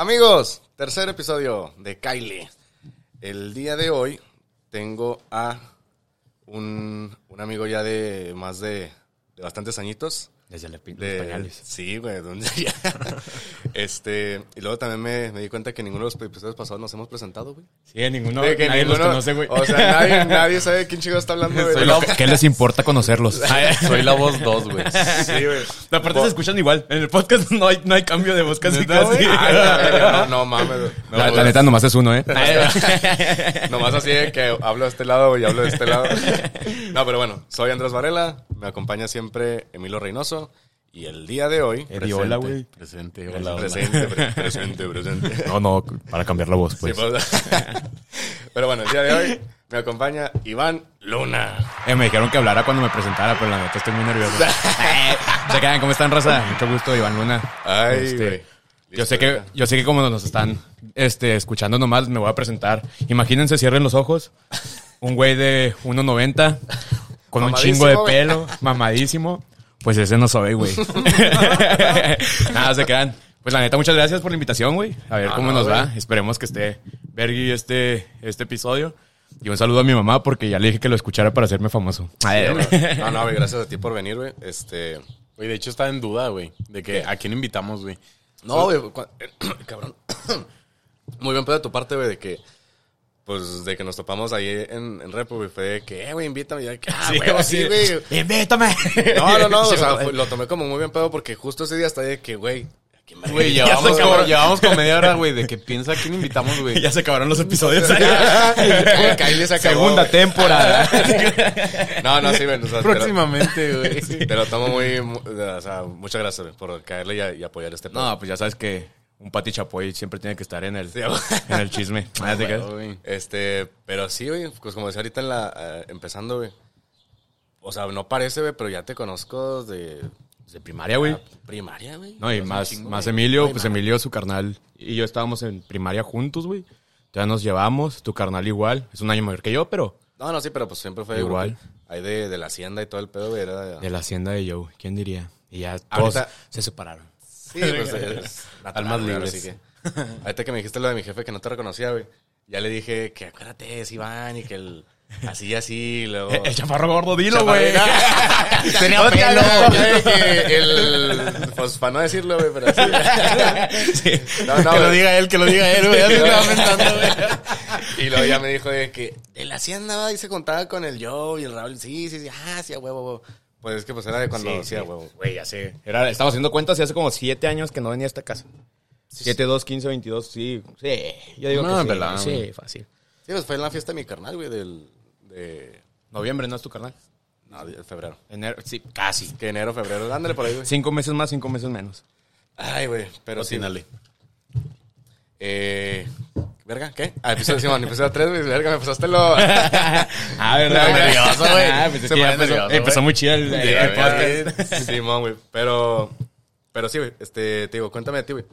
Amigos, tercer episodio de Kylie. El día de hoy tengo a un, un amigo ya de más de, de bastantes añitos. Desde los De- pañales. Sí, güey, donde ya. este, y luego también me, me di cuenta que ninguno de los episodios pasados nos hemos presentado, güey. Sí, ninguno, De que nadie los ninguno- conoce, güey. O sea, nadie, nadie sabe quién chico está hablando, güey. La- ¿Qué les importa conocerlos? Soy la voz 2, güey. Sí, güey. Aparte se escuchan igual. En el podcast no hay, no hay cambio de voz casi ¿Neta, casi. verga, no, no mames, güey. No, la, la neta nomás es uno, ¿eh? Nomás así de que hablo de este lado y hablo de este lado. No, pero bueno, soy Andrés Varela, me acompaña siempre Emilio Reynoso y el día de hoy... Eddie, hola, güey. Presente, hola, hola. Presente, pre- presente, presente. No, no, para cambiar la voz, pues. Sí, pues. Pero bueno, el día de hoy me acompaña Iván Luna. Eh, me dijeron que hablara cuando me presentara, pero la neta estoy muy nervioso. Se quedan, ¿cómo están, raza? Mucho gusto, Iván Luna. Ay, Este, güey. Yo sé que, yo sé que como nos están este, escuchando nomás, me voy a presentar. Imagínense, cierren los ojos. Un güey de 1.90 con un chingo de güey. pelo, mamadísimo. Pues ese no soy, güey. Nada, se quedan. Pues la neta, muchas gracias por la invitación, güey. A ver cómo no, nos va. Esperemos que esté vergui este, este episodio. Y un saludo a mi mamá porque ya le dije que lo escuchara para hacerme famoso. No, no, güey, gracias a ti por venir, güey. Este... Güey, de hecho estaba en duda, güey. De que a quién invitamos, güey. No, güey, cua- cabrón. Muy bien pedo de tu parte, güey, de que, pues, de que nos topamos ahí en, en Repo, güey, fue de que, eh, güey, invítame, y que, ah, güey, sí, güey. Invítame. No, no, no, o sea, fue- lo tomé como muy bien pedo porque justo ese día hasta de que, güey, ¿a quién me Güey, Ya llevamos, como, llevamos como media hora, güey, de que piensa a quién invitamos, güey. ya se acabaron los episodios. Se acabó, Segunda temporada. No, no, sí, güey, o sea, te lo- Próximamente, güey. Te lo tomo muy, mu- o sea, muchas gracias, güey, por caerle y, apoyar este pedo. No, pues ya sabes que un Pati Chapoy siempre tiene que estar en el, Sí, en el chisme. Ah. Este, pero sí, güey, pues como decía ahorita en la, eh, empezando, güey. O sea, no parece, güey, pero ya te conozco de De primaria, güey. primaria, güey. No, y un más, chingo, más. Emilio, pues Emilio, su carnal y yo estábamos en primaria juntos, güey. Ya nos llevamos, tu carnal igual. Es un año mayor que yo, pero No, no, sí, pero pues siempre fue Igual. grupo. Ahí de, de la hacienda y todo el pedo, güey, era... de la hacienda de Joe. ¿Quién diría? Y ya todos Ahorita- se separaron. Sí, pues es natural, Almas libres. sí que- Ahorita que me dijiste lo de mi jefe que no te reconocía, güey. Ya le dije que acuérdate, es Iván y que el... Así, así, luego... El chaparro gordo, dilo, güey. Tenía pelo, el... Pues para no decirlo, güey, pero así. No, no, que lo güey. diga él, que lo diga él, güey. Güey. Y luego ya me dijo de que de la hacienda se contaba con el Joe y el Raúl. Sí, sí, sí, ah, sí, a huevo, huevo. Pues es que pues era de cuando Sí, hacía sí. huevo. Güey, ya sé. Era, estaba haciendo cuentas y hace como siete años que no venía a esta casa. Siete, dos, quince, veintidós, sí. Sí, yo digo No, que sí. pelada, sí, güey. fácil. Sí, pues fue en la fiesta de mi carnal, güey, del... De... Noviembre, ¿no es tu carnal? No, de febrero. Enero, sí, casi. Que enero, febrero. Ándale por ahí, güey. Cinco meses más, cinco meses menos. Ay, güey, pero sí. Cocínale. Eh... ¿Verga? ¿Qué? Ah, episodio, Simón, episodio 3, güey. Verga, me pasaste lo... Ah, ¿verdad? Muy nervioso, güey. Ah, pues Se que ya empezó, nervioso, empezó güey. muy chido el, el- el podcast. Sí, Simón, güey. Pero... Pero sí, güey. Este, te digo, cuéntame de ti, güey.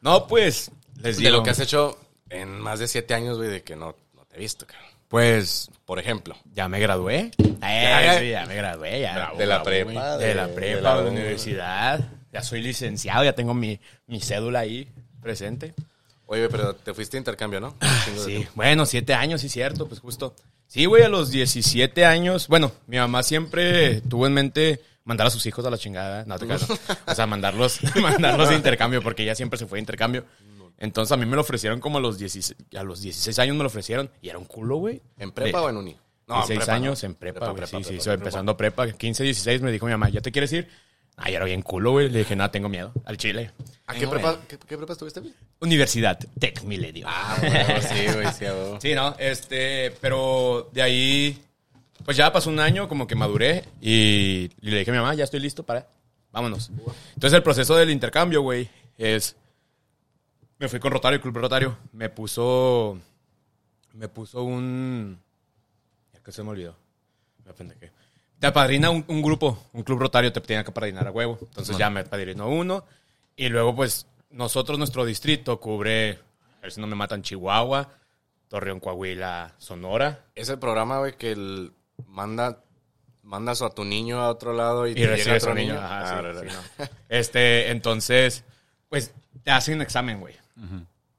No, pues, les De digo. lo que has hecho en más de siete años, güey, de que no, no te he visto, cabrón. Pues, Por ejemplo. ya me gradué. Ya, sí, ya me gradué, ya. de la bravo, prepa. de la prepa, de la de universidad. Ya soy licenciado, ya tengo mi, mi cédula ahí presente. Oye, pero te fuiste a intercambio, ¿no? De Sí, bueno, siete años, sí, cierto, pues justo. Sí, güey, a los 17 años. Bueno, mi mamá siempre tuvo en mente mandar a sus hijos a la chingada. No, te creas, no. O sea, mandarlos, mandarlos de intercambio, porque ella siempre se fue de intercambio. Entonces a mí me lo ofrecieron como a los 16, a los 16 años me lo ofrecieron. Y era un culo, güey. ¿En prepa De- o en uni? No, 16 prepa, años ¿no? en prepa, Prepa, güey. prepa, sí, sí, empezando prepa. 15, 16 me dijo mi mamá, ¿ya te quieres ir? Ya era bien culo, güey. Le dije, nada, tengo miedo. Al Chile. ¿A qué prepa, qué, qué prepa estuviste, güey? Universidad Tech Milenio. Ah, Sí, güey, sí. Sí, no, este, pero de ahí, pues ya pasó un año, como que maduré y, y le dije a mi mamá, ya estoy listo para, vámonos. Entonces el proceso del intercambio, güey, es, me fui con Rotario, Club Rotario, me puso, me puso un, ya que se me olvidó, me apendejé. Te apadrina un, un grupo, un club rotario te tenía que apadrinar a huevo. Entonces ya me apadrinó uno. Y luego, pues, nosotros, nuestro distrito cubre, a ver si no me matan, Chihuahua, Torreón, Coahuila, Sonora. Ese programa, güey, que el manda, mandas a tu niño a otro lado y, Y te llega otro niño. niño. Ajá, Ah, sí, sí, no. Este, entonces, pues te hacen un examen, güey.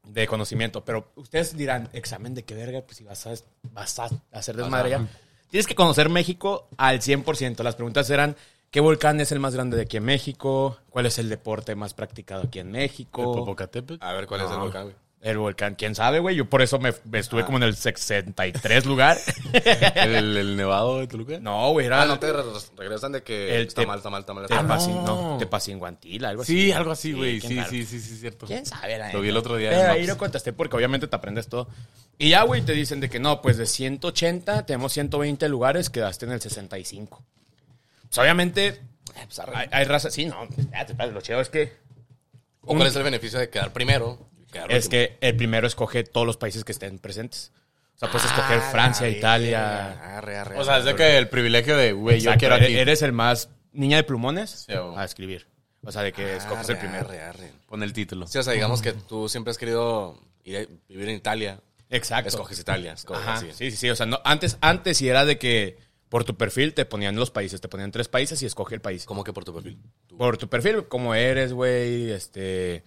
De conocimiento. Pero ustedes dirán, ¿examen de qué verga? Pues si vas a, vas a hacer desmadre ya. Tienes que conocer México al 100%. Las preguntas eran, ¿qué volcán es el más grande de aquí en México? ¿Cuál es el deporte más practicado aquí en El México? Popocatépetl. A ver cuál es el volcán, güey. El volcán, quién sabe, güey. Yo por eso me, me estuve como en el 63 lugar. el, el nevado de Toluca. no, güey, era Ah, no te re- regresan de que El está te- mal, está mal, está mal. Tepacin- está mal. no. Tepacinguantila, algo así. Sí, algo así, güey. Sí, sí, sí, sí, cierto. ¿Quién sabe? la Lo vi el otro día Pero ahí lo contesté porque obviamente te aprendes todo. Y ya, güey, te dicen de que no, pues de 180 tenemos 120 lugares, quedaste en el 65. Pues obviamente pues, hay, hay raza... Sí, no, espérate, espérate, lo chido es que... ¿O ¿Cuál es el beneficio de quedar primero? Quedar Es que el primero escoge todos los países que estén presentes. O sea, puedes escoger Ah, Francia, la Italia... Arre, arre, O sea, es de arre. que el privilegio de, güey, yo quiero eres- aquí. Eres el más niña de plumones Sí, a escribir. O sea, de que escoges el Arre, primero. arre, arre. Pon el título. Sí, o sea, digamos que tú siempre has querido ir a vivir en Italia. Exacto. Escoges Italia. escoges Ajá, sí, sí, sí. O sea, no, antes, antes sí era de que por tu perfil te ponían los países, te ponían tres países y escoge el país. ¿Cómo que por tu perfil? Por tu perfil, como eres, güey, este,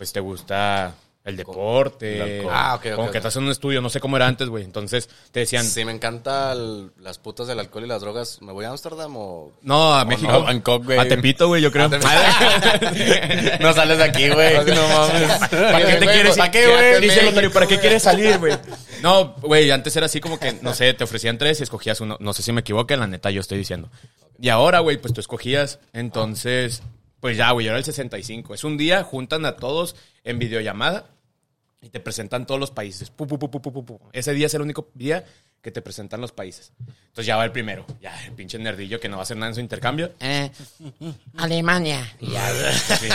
pues te gusta el deporte. el. Ah, ok, ok, Como ok. que estás en un estudio, no sé cómo era antes, güey. Entonces te decían, Si me encantan las putas del alcohol y las drogas, ¿me voy a Ámsterdam o...? no, a México. no, Bangkok, güey. A Tepito, güey, yo creo. No sales de aquí, güey. No mames. ¿Para qué te quieres? ¿para qué, Dice güey? el notario, ¿para qué quieres salir, güey? No, güey, antes era así como que, no sé, te ofrecían tres y escogías uno. No sé si me equivoco, la neta yo estoy diciendo. Y ahora, güey, pues tú escogías. Entonces, pues ya, güey, ahora el 65. Es un día, juntan a todos en videollamada y te presentan todos los países. Pu, pu, pu. Ese día es el único día que te presentan los países. Entonces ya va el primero. Ya, el pinche nerdillo que no va a hacer nada en su intercambio. Eh, Alemania. Ya. Sí.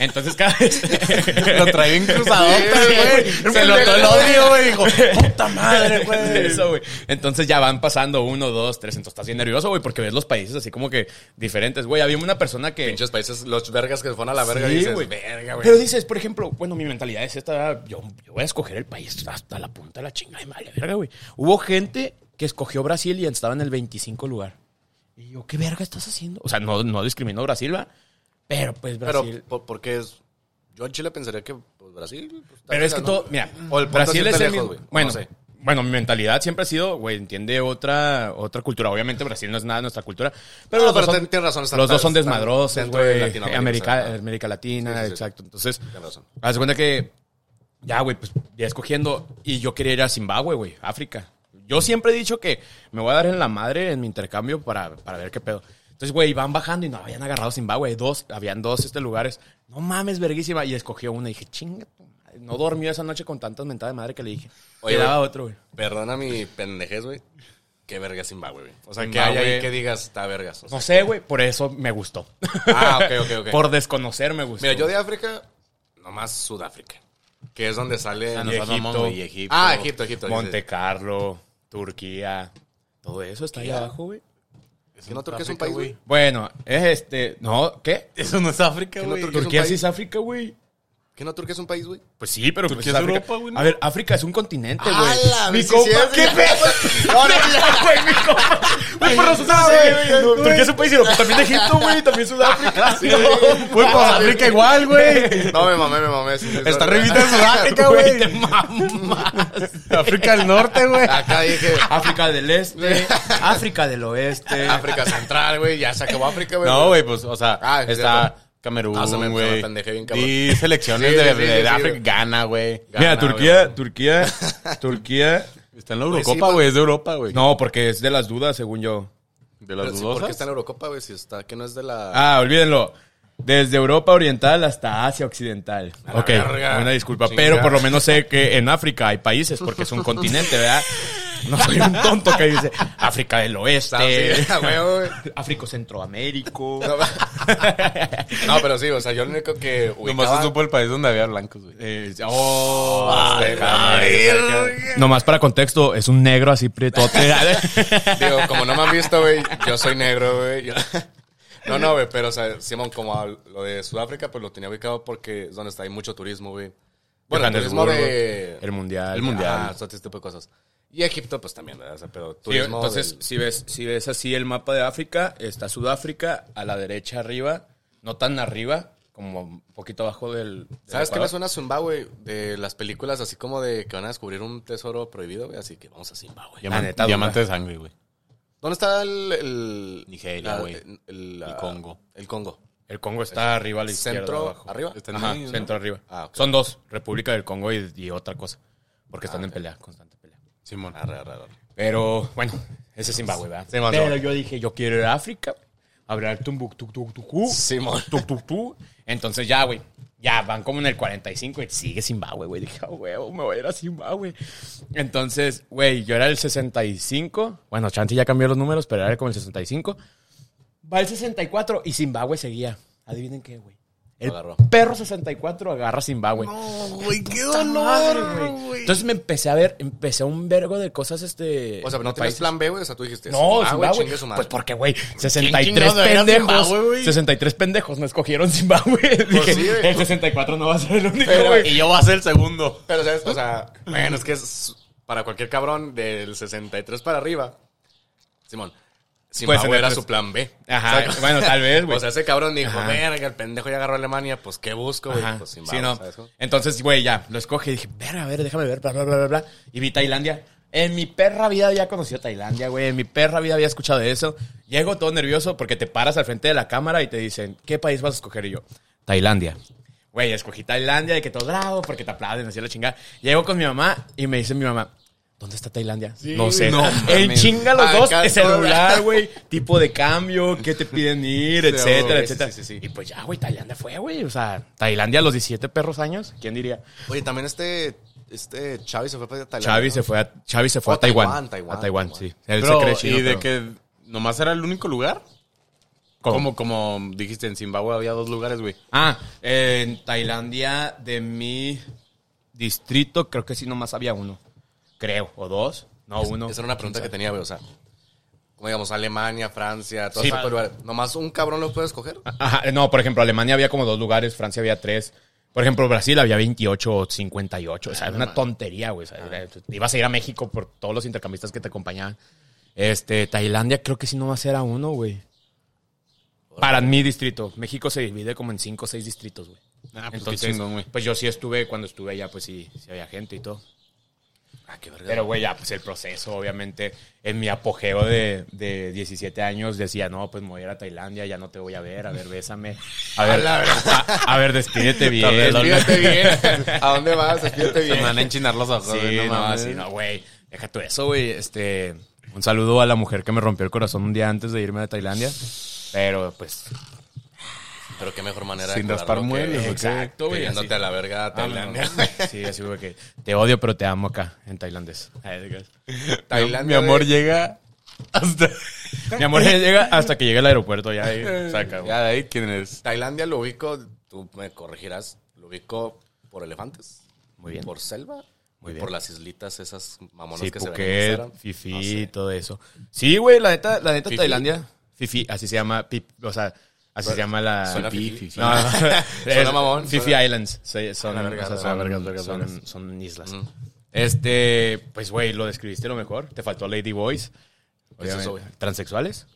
Entonces cada vez... Lo trae bien cruzadota, güey. Se notó el odio, güey. Dijo, puta madre, güey. Eso, güey. Entonces ya van pasando uno, dos, tres. Entonces estás bien nervioso, güey, porque ves los países así como que diferentes. Güey, había una persona que. Pinches países, los vergas que se fueron a la verga Sí, y dices, güey. verga, güey. Pero dices, por ejemplo, bueno, mi mentalidad es esta. Yo, yo voy a escoger el país hasta la punta de la chingada de madre, verga, güey. Hubo gente que escogió Brasil y estaba en el 25 lugar. Y yo, ¿qué verga estás haciendo? O sea, no, no discriminó Brasil, va. Pero pues Pero, Brasil. ¿por, por qué es...? Yo en Chile pensaría que pues, Brasil... pues, Pero es que todo, mira, O el Brasil es el lejos. Bueno, No sé. bueno, mi mentalidad siempre ha sido, güey, entiende otra otra cultura. Obviamente Brasil no es nada de nuestra cultura, pero No, los pero dos ten- son, razón, los dos son desmadrosos, de güey. Latinoamérica, América, América Latina, Sí, exacto. Entonces, haz de cuenta que ya, güey, pues ya escogiendo y yo quería ir a Zimbabue, güey, África. Yo siempre he dicho que me voy a dar en la madre en mi intercambio para, para ver qué pedo. Entonces, güey, van bajando y no habían agarrado Zimbabue. Dos, habían dos este, lugares. No mames, verguísima. Y escogió una y dije, chinga. No dormí esa noche con tantas mentadas de madre que le dije. Oye, otro, güey. Perdona mi pendejez, güey. Qué verga Zimbabue, güey. O sea, que hay ahí que digas, está vergas. O sea, No sé, güey, por eso me gustó. Ah, ok, ok, ok. Por desconocer me gustó. Mira, yo de África, nomás Sudáfrica. Que es donde sale... Ah, Y Egipto. güey, Egipto. Ah, Egipto, Egipto. Monte Carlo, Turquía. Todo eso está ahí abajo, güey. ¿Que no Turquía es un país, güey? Bueno, es este. No, ¿qué? Eso no es África, ¿Que no güey. Turquía sí país? es África, güey. ¿Que no Turquía es un país, güey? Pues sí, pero Turquía pues es África. Europa, güey, ¿no? A ver, África es un continente, güey. Mi compa, ¿qué güey. pedo? No, no, güey, mi compa. Güey, por razón güey. Turquía es un país, pero también Egipto, güey, también Sudáfrica. Güey, pues África igual, güey. No, me mamé, me mamé. Está en Sudáfrica, Güey, te mamas. África del Norte, güey. Acá dije... África del Este, África del Oeste. África Central, güey. Ya se acabó África, güey. No, güey, pues, o sea, Ah, es está. Camerún, Ah, se me- se me güey. pendejé bien, cabrón. Y selecciones Sí, de, sí, sí, de sí, África, güey. Gana, güey. Mira, Turquía, güey. Turquía, Turquía. Está en la Güey, sí, Eurocopa, pues- güey. Es de Europa, güey. No, porque es de las dudas, según yo. De las dudosas. ¿Por qué está en Eurocopa, güey? Si está... Que no es de la... Ah, olvídenlo. Desde Europa Oriental hasta Asia Occidental. A la Ok, verga. una disculpa. Chinga. Pero por lo menos sé que en África hay países porque es un continente, ¿verdad? No soy un tonto que dice África del Oeste, Ah. África Centroamérico. No, pero sí, o sea, yo lo único que Nomás se supo el país donde había blancos, güey. Eh, oh, Ay, déjame, ay, cerca. Nomás para contexto, es un negro así prietote. Digo, como no me han visto, güey, yo soy negro, güey. No, no, güey, pero, o sea, Simón, como lo de Sudáfrica, pues lo tenía ubicado porque es donde está, hay mucho turismo, güey. Bueno, el turismo de... El mundial. El mundial. Ah, todo este tipo de cosas. Y Egipto, pues también, ¿verdad? O sea, pero Sí, turismo entonces, del- si ves, si ves así el mapa de África, está Sudáfrica a la derecha arriba, no tan arriba, como un poquito abajo del... del ¿Sabes qué me suena a Zimbabue? De las películas así como de que van a descubrir un tesoro prohibido, güey. Así que vamos a Zimbabue. Diamante, neta, diamante de sangre, güey. ¿Dónde está el... el Nigeria, güey. El, El Congo. El Congo. El Congo está arriba a la izquierda. Centro, abajo. arriba. Está en Ajá, centro arriba. Ah. Son dos, República del Congo y, y otra cosa. Porque están en pelea, constante pelea. Simón. Arre, arre, arre. Pero, bueno, ese es Zimbabue, ¿verdad? O Pero yo dije, yo quiero ir a África, hablar Tumbuktu, Simón. Tumbuktu. Entonces ya, güey, ya van como en el 45 y sigue Zimbabue, güey. Dije, oh, güey, me voy a ir a Zimbabue. Entonces, güey, yo era el 65. Bueno, Chanti ya cambió los números, pero era como el 65. Va el 64 y Zimbabue seguía. Adivinen qué, güey. El Agarró. perro 64 agarra Zimbabue. güey, qué Madre, güey. Entonces me empecé a ver, empecé a un vergo de cosas, este... O sea, ¿no tienes países. plan B, güey? O sea, tú dijiste... No, ah, güey, Zimbabue. chingue su madre. Pues porque, güey, chingados 63 va a ir a pendejos. Zimbabue, güey? 63 pendejos no escogieron Zimbabue. Dije, sí, güey. el 64 no va a ser el único, Pero- güey. Y yo voy a ser el segundo. Pero, ¿sabes? O sea, bueno, es que es para cualquier cabrón del 63 para arriba. Simón. Zimbabue el era su plan B. Ajá, bueno, tal vez, güey. O sea, ese cabrón dijo, verga, el pendejo ya agarró a Alemania, pues, ¿qué busco, güey? Pues, sí, Zimbabue, no. ¿sabes cómo? Entonces, güey, ya, lo escogí y dije, ver, a ver, déjame ver, bla, bla, bla, bla, bla. Y vi Tailandia. En mi perra vida había conocido Tailandia, güey. En mi perra vida había escuchado de eso. Llego todo nervioso porque te paras al frente de la cámara y te dicen, ¿qué país vas a escoger? Y yo, Tailandia. Güey, escogí Tailandia y que todo bravo porque te aplauden, así la chingada. Llego con mi mamá y me dice mi mamá, ¿dónde está Tailandia? no sé. no en chinga los dos, el celular, güey, tipo de cambio, qué te piden ir, etcétera, sí, etcétera. sí, sí, sí. Y pues ya, güey, Tailandia fue, güey. O sea, Tailandia a los 17 perros años, ¿quién diría? Oye, también este, este Xavi se fue para Tailandia. ¿no? se fue a, se fue Oh, a Taiwán. Taiwán, Taiwán, a Taiwán, Taiwán. sí. Él Pero, se cree chino, y de pero- que nomás era el único lugar. Como, como dijiste, en Zimbabue había dos lugares, güey. Ah, en Tailandia de mi distrito creo que sí nomás había uno. Creo, o dos. No, uno. Esa era una pregunta que tenía, güey, o sea, como digamos, Alemania, Francia, todos Sí. esos lugares. ¿Nomás un cabrón lo puede escoger? Ajá, no, por ejemplo, Alemania había como dos lugares, Francia había tres. Por ejemplo, Brasil había 28 o 58. O sea, era una tontería, güey. O sea, era- ibas a ir a México por todos los intercambistas que te acompañaban. Este, Tailandia creo que sí nomás era uno, güey. Para mi distrito. México se divide como en cinco o seis distritos, güey. Ah, pues Entonces, qué chingón, güey. pues yo sí estuve, cuando estuve allá, pues sí, sí había gente y todo. Ah, qué verga. Pero, güey, ya, pues el proceso, obviamente, en mi apogeo de, de 17 años decía, no, pues me voy a ir a Tailandia, ya no te voy a ver, a ver, bésame. A ver, a, a ver, despídete bien. Despídete bien. ¿A dónde vas? Despídete Se me bien. van a enchinar los ojos, Sí, no, mames. sí, no, güey. Deja tú eso, güey. Este, un saludo a la mujer que me rompió el corazón un día antes de irme a Tailandia. Pero, pues, Pero qué mejor manera Sin de raspar curarlo que- mueles, ¿o qué? exacto, güey. yéndote a la verga a Tailandia. Sí, así, güey, que te odio, pero te amo acá, en tailandés. De Tailandia, Mi amor güey. llega hasta... Mi amor llega hasta que llegue al aeropuerto, ya ahí, saca, güey. Ya de ahí, ¿quién eres? Tailandia lo ubico, tú me corregirás, lo ubico por elefantes. Muy bien. Por selva. Muy bien. por las islitas esas mamonas Sí, que se ven Phuket. Fifi, No sé. todo eso. Sí, güey, la neta, la neta Fifi. Tailandia. Fifi, así se llama, Pip- o sea, así se llama la... Suena Fifi, fifi. No, es mamón, Fifi suena- Islands. sí, son, Suena verga, o sea, suena son- vergas, vergas, son- vergas. son islas. Mm. Este, pues, güey, lo describiste lo mejor. Te faltó Lady Boys. ¿Qué es eso? ¿Transexuales?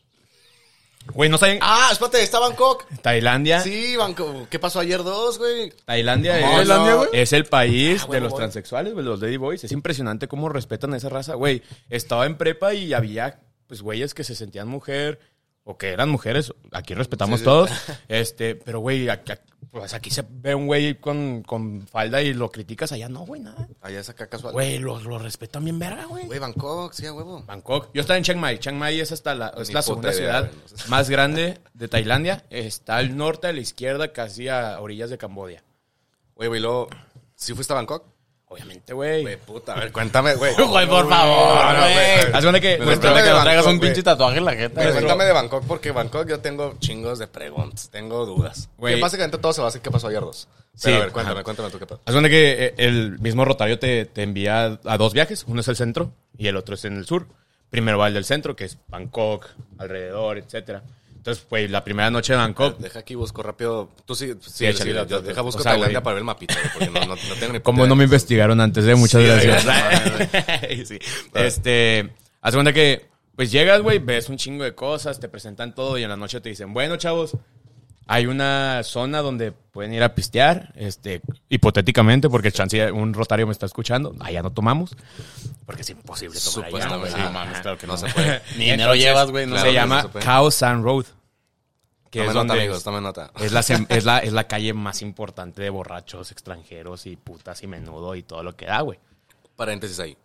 Güey, no saben... Ah, espérate, está Bangkok. Tailandia. Sí, Bangkok. ¿Qué pasó ayer dos, güey? Tailandia, No, es, Tailandia, güey. es el país Ah, de los bueno. transexuales, güey, los Lady Boys. Es impresionante cómo respetan a esa raza. Güey, estaba en prepa y había, pues, güeyes que se sentían mujer o que eran mujeres. Aquí respetamos Sí, sí. todos. Este, pero, güey, aquí, pues, aquí se ve un güey con, con falda y lo criticas. Allá no, güey, nada. Allá es acá casual. Güey, lo, lo respetan bien verga, güey. Güey, Bangkok, sí, a huevo. Bangkok. Yo estaba en Chiang Mai. Chiang Mai es hasta la, es la segunda idea, ciudad güey, no sé. más grande de Tailandia. Está al norte, a la izquierda, casi a orillas de Cambodia. Güey, güey, luego, ¿sí fuiste a Bangkok? Obviamente, güey. Güey, puta, a ver, cuéntame, güey. Güey, por favor, güey. Haz que Me nuestra- sorprende que traigas un pinche tatuaje en la jeta. Güey, güey. cuéntame de Bangkok porque Bangkok yo tengo chingos de preguntas, tengo dudas. Güey. Que básicamente todo se basa en qué pasó ayer dos. Sí, Pero a ver, cuéntame, ajá. cuéntame tú qué pedo. Haz que eh, el mismo rotario te, te envía a dos viajes. Uno es el centro y el otro es en el sur. Primero va el del centro, que es Bangkok, alrededor, etcétera. Entonces, pues, la primera noche de Bangkok, Deja aquí, busco rápido. Tú sí, sí, sí, échale, yo- yo- deja busco o sea, Tailandia güey. para ver el mapita, güey, porque no, no, no tengo ni como no me investigaron antes, de Muchas gracias. Sí. Este, haz cuenta que, pues llegas, güey, ves un chingo de cosas, te presentan todo y en la noche te dicen, bueno, chavos, Hay una zona donde pueden ir a pistear, este, hipotéticamente, porque chance un rotario me está escuchando. Allá no tomamos, porque es imposible tomar allá. Supuestamente. güey. Sí, mames, claro que no. No se puede. Ni dinero llevas, güey. No se no llama se puede. Cow Sand Road. Que es nota, amigos, tome nota. es la, es, la, es la calle más importante de borrachos extranjeros y putas y menudo y todo lo que da, güey. Paréntesis ahí.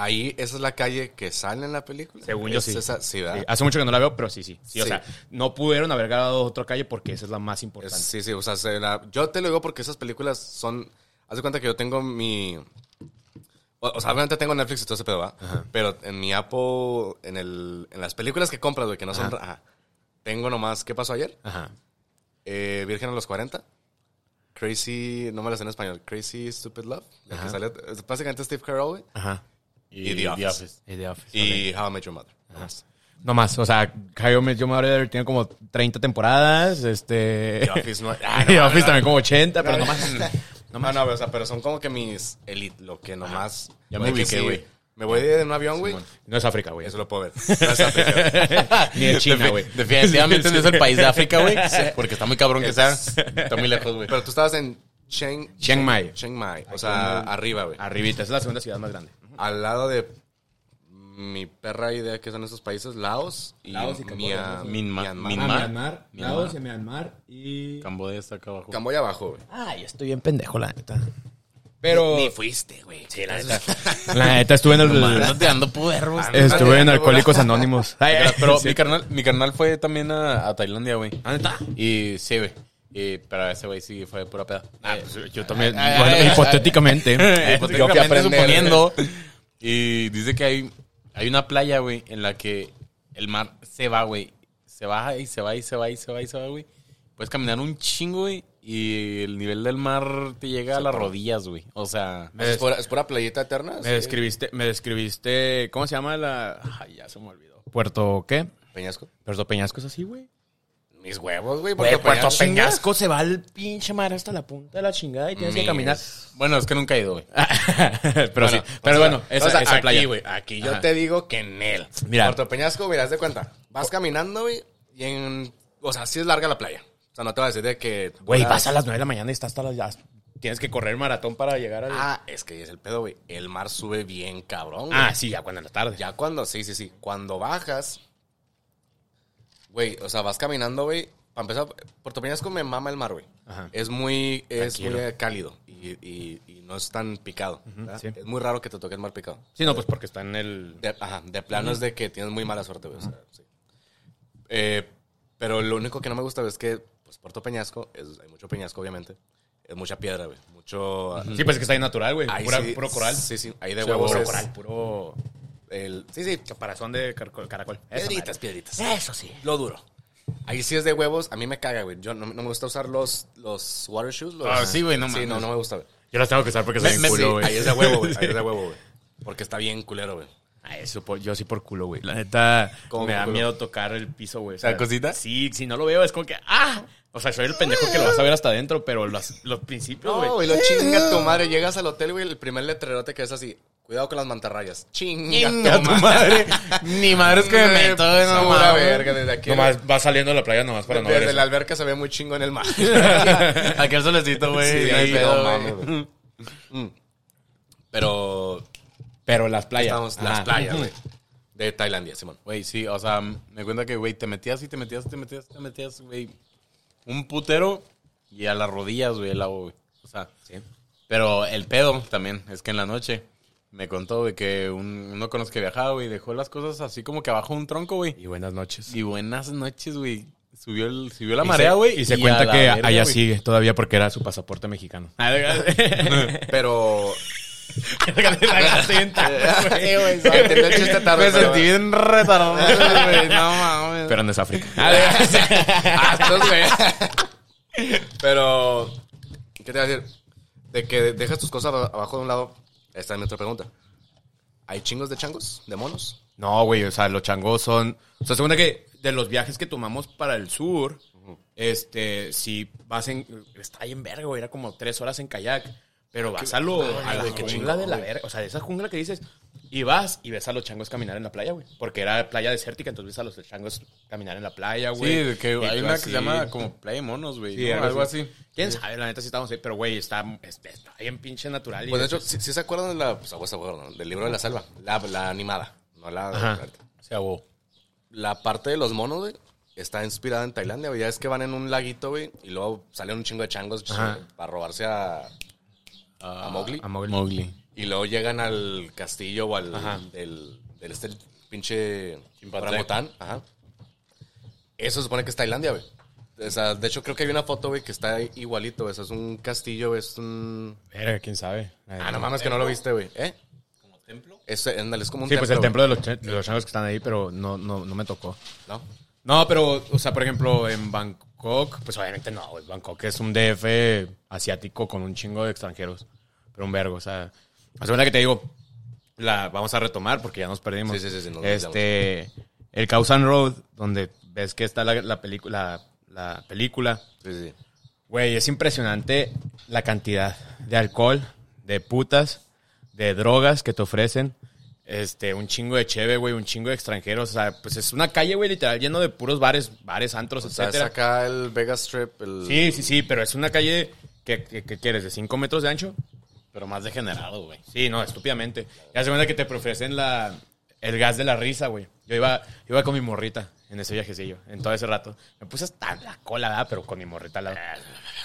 Ahí, esa es la calle que sale en la película. Según yo Es sí. Hace mucho que no la veo, pero sí, sí. Sí, o sea, no pudieron haber grabado otra calle porque esa es la más Es- importante. sí, sí, o sea, se la- yo te lo digo porque esas películas son... Haz de cuenta que yo tengo mi... O, sea, obviamente tengo Netflix y todo ese pedo, ¿va? Pero en mi Apple, en, el, en las películas que compras, güey, que no son... Ajá. ajá, tengo nomás... ¿Qué pasó ayer? Ajá. Eh, Virgen a los 40. Crazy... No me lo sé en español. Crazy Stupid Love. la que es básicamente Steve Carell, güey. Ajá. Y The Office. Y The Office. Y How I Met Your Mother. No más, o sea, How I Met Your Mother tiene como 30 temporadas, este... The Office no... Ah, The Office también como 80, pero no, no más. No, o sea, pero son como que mis elite, lo que nomás... Ya me ubiqué, güey. Me voy de un avión, güey. No es África, güey. Eso lo puedo ver. No es África. Ni de China, güey. Definitivamente no es el país de África, güey. Porque está muy cabrón que sea. Está muy lejos, güey. Pero tú estabas en Chiang... Chiang Mai. Chiang Mai. O sea, arriba, güey. Arribita, es la segunda ciudad más grande. Al lado de mi perra idea que son esos países, Laos y, Laos y Camboya. Minma- Myanmar. Myanmar. Laos y Myanmar y... Camboya está acá abajo. Camboya abajo, güey. Ay, estoy bien pendejo, la neta. Pero... Ni fuiste, güey. Sí, la neta. La neta, estuve en el... No te ando puerros. Estuve en Alcohólicos Anónimos. Ay, Pero sí. mi carnal, mi carnal fue también a, a Tailandia, güey. ¿Ah, neta? Y sí, güey. Y, pero ese güey sí fue pura peda. Ah, pues, yo también, Ay, bueno, ay, ay, hipotéticamente. yo Hipotéticamente suponiendo. Y dice que hay, hay una playa, güey, en la que el mar se va, güey. Se baja y se va y se va y se va y se va, güey. Puedes caminar un chingo, güey. Y el nivel del mar te llega a las rodillas, güey. O sea, ¿Es pura, es pura playita eterna? me Sí. describiste, me describiste, ¿cómo se llama la...? Ay, ya se me olvidó. ¿Puerto qué? Peñasco. Puerto Peñasco es así, güey. Mis huevos, güey. Güey, porque Puerto Peñasco- se va al pinche mar hasta la punta de la chingada y tienes que caminar. Bueno, es que nunca he ido, güey. pero sí, pero bueno, esa, o sea, esa aquí, playa. güey. Aquí yo Ajá. te digo que en él. Mira. Puerto Peñasco, mira, haz de cuenta. Vas caminando, güey. Y en. O sea, sí es larga la playa. O sea, no te voy a decir de que. Güey, vas a las 9 de la mañana y estás hasta las... ya- Tienes que correr maratón para llegar al... Ah, es que es el pedo, güey. El mar sube bien cabrón, güey. Ah, sí, ya cuando en la tarde. Ya cuando, sí, sí, sí. Cuando bajas, güey, o sea, vas caminando, güey. Para empezar, Puerto Peñasco me mama el mar, güey. Es muy, es Tranquilo. muy cálido y, y- y no es tan picado. ¿verdad? sí. Es muy raro que te toque el mar picado. Sí, no, pues porque está en el... De, ajá, de plano es de que tienes muy mala suerte, güey. o sea, sí. Eh, pero lo único que no me gusta es que, pues, Puerto Peñasco, es, hay mucho peñasco, obviamente. Es mucha piedra, güey. Mucho. Sí, pues es que está ahí natural, güey. ahí Pura- sí- Puro coral. Sí, sí. Ahí de Puro huevos es coral, puro... el- sí, sí. Caparazón de caracol. Piedritas, madre. piedritas. Eso sí. Lo duro. Ahí sí es de huevos. A mí me caga, güey. Yo no, no me gusta usar los, los water shoes. Los, Ah, sí, güey, no Sí, no, no me gusta, güey. Yo las tengo que usar porque soy Me- bien culo, sí, güey. ahí es de huevo, güey. Ahí es de huevo, güey. Porque está bien culero, güey. Ay, eso por- yo sí por culo, güey. La neta, ¿Cómo me da culo? miedo tocar el piso, güey. O ¿La cosita? Sí, si no lo veo es como que, ¡ah! O sea, soy el pendejo que lo vas a ver hasta adentro, pero los, los principios, No, güey. güey, lo chinga tu madre. Llegas al hotel, güey, el primer letrerote que es así. Cuidado con las mantarrayas. Chinga, tu madre. Ni madre es que me meto, no mames. verga, desde aquí. Nomás va saliendo de la playa nomás para no ver desde eso. la alberca se ve muy chingo en el mar. Aquí el solecito, güey. Sí, no ahí pedo, no mames, güey. Mm. Pero Pero las playas. estamos las playas, güey. De Tailandia, Simón. Güey, sí, o sea, me cuenta que, güey, te metías y te metías, te metías, te metías, güey. Un putero y a las rodillas, güey, el agua, güey. O sea, Sí. pero el pedo también es que en la noche me contó, güey, que un- uno con los que viajaba, güey, dejó las cosas así como que abajo de un tronco, güey. Y buenas noches. Y buenas noches, güey. Subió, el, subió la Y marea, güey. Y se cuenta que verga, allá sigue todavía porque era su pasaporte mexicano. Pero. Me pero- sentí bien retardado, güey. No mames. Pero no es África. Ah. Pero. ¿Qué te iba a decir? De que dejas tus cosas abajo de un lado. Esta es mi otra pregunta. ¿Hay chingos de changos? ¿De monos? No, güey, o sea, los changos son... O sea, segunda que de los viajes que tomamos para el sur, este, si vas en... Está ahí en verga, güey, era como tres horas en kayak. Pero vas a, lo, a la jungla de la verga. O sea, de esa jungla que dices. Y vas y ves a los changos caminar en la playa, güey. Porque era playa desértica, entonces ves a los changos caminar en la playa, Sí, güey. de que Y hay una así. que se llama como Playa de Monos, güey. Sí, ¿no? algo así. ¿Quién sabe? La neta sí estamos ahí, pero güey, está, está, bien pinche natural. y Pues de hecho, si se acuerdan de la, pues, a hueso, acuerdan, del libro de la selva, la, la animada, no la, Ajá. Se ahogó. la parte de los monos, güey, está inspirada en Tailandia, güey. Ya es que van en un laguito, güey, y luego salen un chingo de changos Ajá. eh, para robarse a, a Mowgli. a Mowgli. Mowgli. Y luego llegan al castillo o al Ajá. del, del este pinche orangután. Ajá. Eso se supone que es Tailandia, güey. O sea, de hecho, creo que hay una foto, güey, que está igualito. Eso es un castillo, es un... Verga, quién sabe. Ah, no mames que no lo viste, güey. ¿Eh? ¿Como templo? Es, ándale, es como un Sí, pues el güey. templo de los, de los changos que están ahí, pero no, no, no me tocó. ¿No? No, pero, o sea, por ejemplo, en Bangkok, pues obviamente no, güey. Bangkok es un DF asiático con un chingo de extranjeros. Pero un vergo, o sea. La segunda que te digo, la vamos a retomar porque ya nos perdimos. Sí, sí, sí, sí, nos Este, el Causan Road, donde ves que está la, la, pelicu- la, la película. Sí, sí. Güey, es impresionante la cantidad de alcohol, de putas, de drogas que te ofrecen. Este, un chingo de cheve, güey, un chingo de extranjeros. O sea, pues es una calle, güey, literal, lleno de puros bares, bares, antros, O sea, es etcétera. acá el Vegas Strip, el... Sí, sí, sí, pero es una calle que, que, que quieres, de 5 metros de ancho. Pero más degenerado, güey. Sí, no, estúpidamente. Y hace cuenta que te ofrecen la, el gas de la risa, güey. Yo iba, iba con mi morrita en ese viajecillo, en todo ese rato. Me puse hasta la cola, ¿verdad? Pero con mi morrita al lado.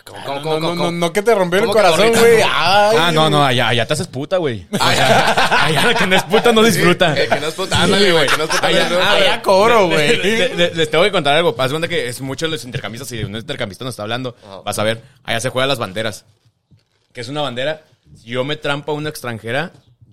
¿Cómo, cómo, no, cómo, no, cómo? no, no que te rompió el ¿Cómo que corazón, güey. Ah, no, no, allá, allá te haces puta, güey. Allá la que no es puta no disfruta. Eh, que no es puta, ándale, güey, que no es puta. Allá- no allá cobro, güey. Le- le- Les tengo que contar algo. Haz de cuenta que es mucho de los intercambistas. Si un intercambista nos está hablando, Ajá. vas a ver. Allá se juegan las banderas. ¿Qué es una bandera? Si yo me trampo a una extranjera,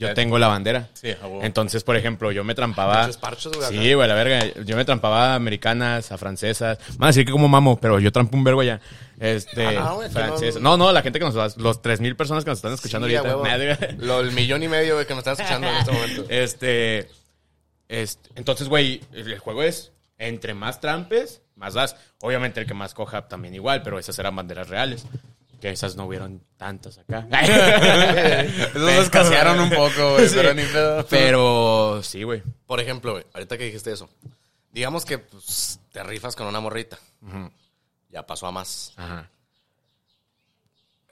yo tengo la bandera. Sí, huevo. Entonces, por ejemplo, yo me trampaba. Muchos parchos, güey, Sí, güey, la verga. Yo me trampaba a americanas, a francesas. Van a decir que como mamo, pero yo trampo un vergo allá. Este, Ah, no- No, la gente que nos va, los 3000 personas que nos están escuchando Sí, ahorita. Lo, el millón y medio, güey, que me están escuchando en este momento. Este, este, entonces, güey, el juego es entre más trampes, más das. Obviamente el que más coja también igual, pero esas eran banderas reales. Que esas no hubieron tantas acá. Esos escasearon un poco, güey, Sí. pero ni pedo. Pero sí, güey. Por ejemplo, güey, ahorita que dijiste eso. Digamos que pues, te rifas con una morrita. Ya pasó a más. Ajá.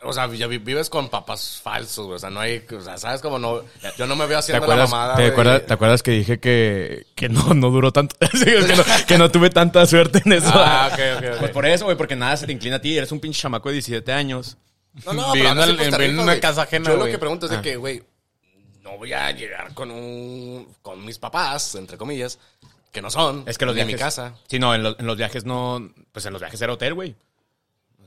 O sea, ya vi- vives con papás falsos, güey. O sea, no hay... O sea, ¿sabes cómo no? Yo no me veo ¿Te haciendo la mamada, te, acuerdas, te acuerdas que dije que, que no, no duró tanto? Que, no, que no tuve tanta suerte en eso. Ah, ok, ok. Pues por eso, güey, porque nada se te inclina a ti. Eres un pinche chamaco de 17 años. No, no, Viviendo en- en rifas, una casa ajena, Yo lo que pregunto es de Ah. que, güey, no voy a llegar con un... Con mis papás, entre comillas, que no son. Es que los de viajes. mi casa. Sí, no, en, los- en los viajes no. Pues en los viajes era hotel, güey.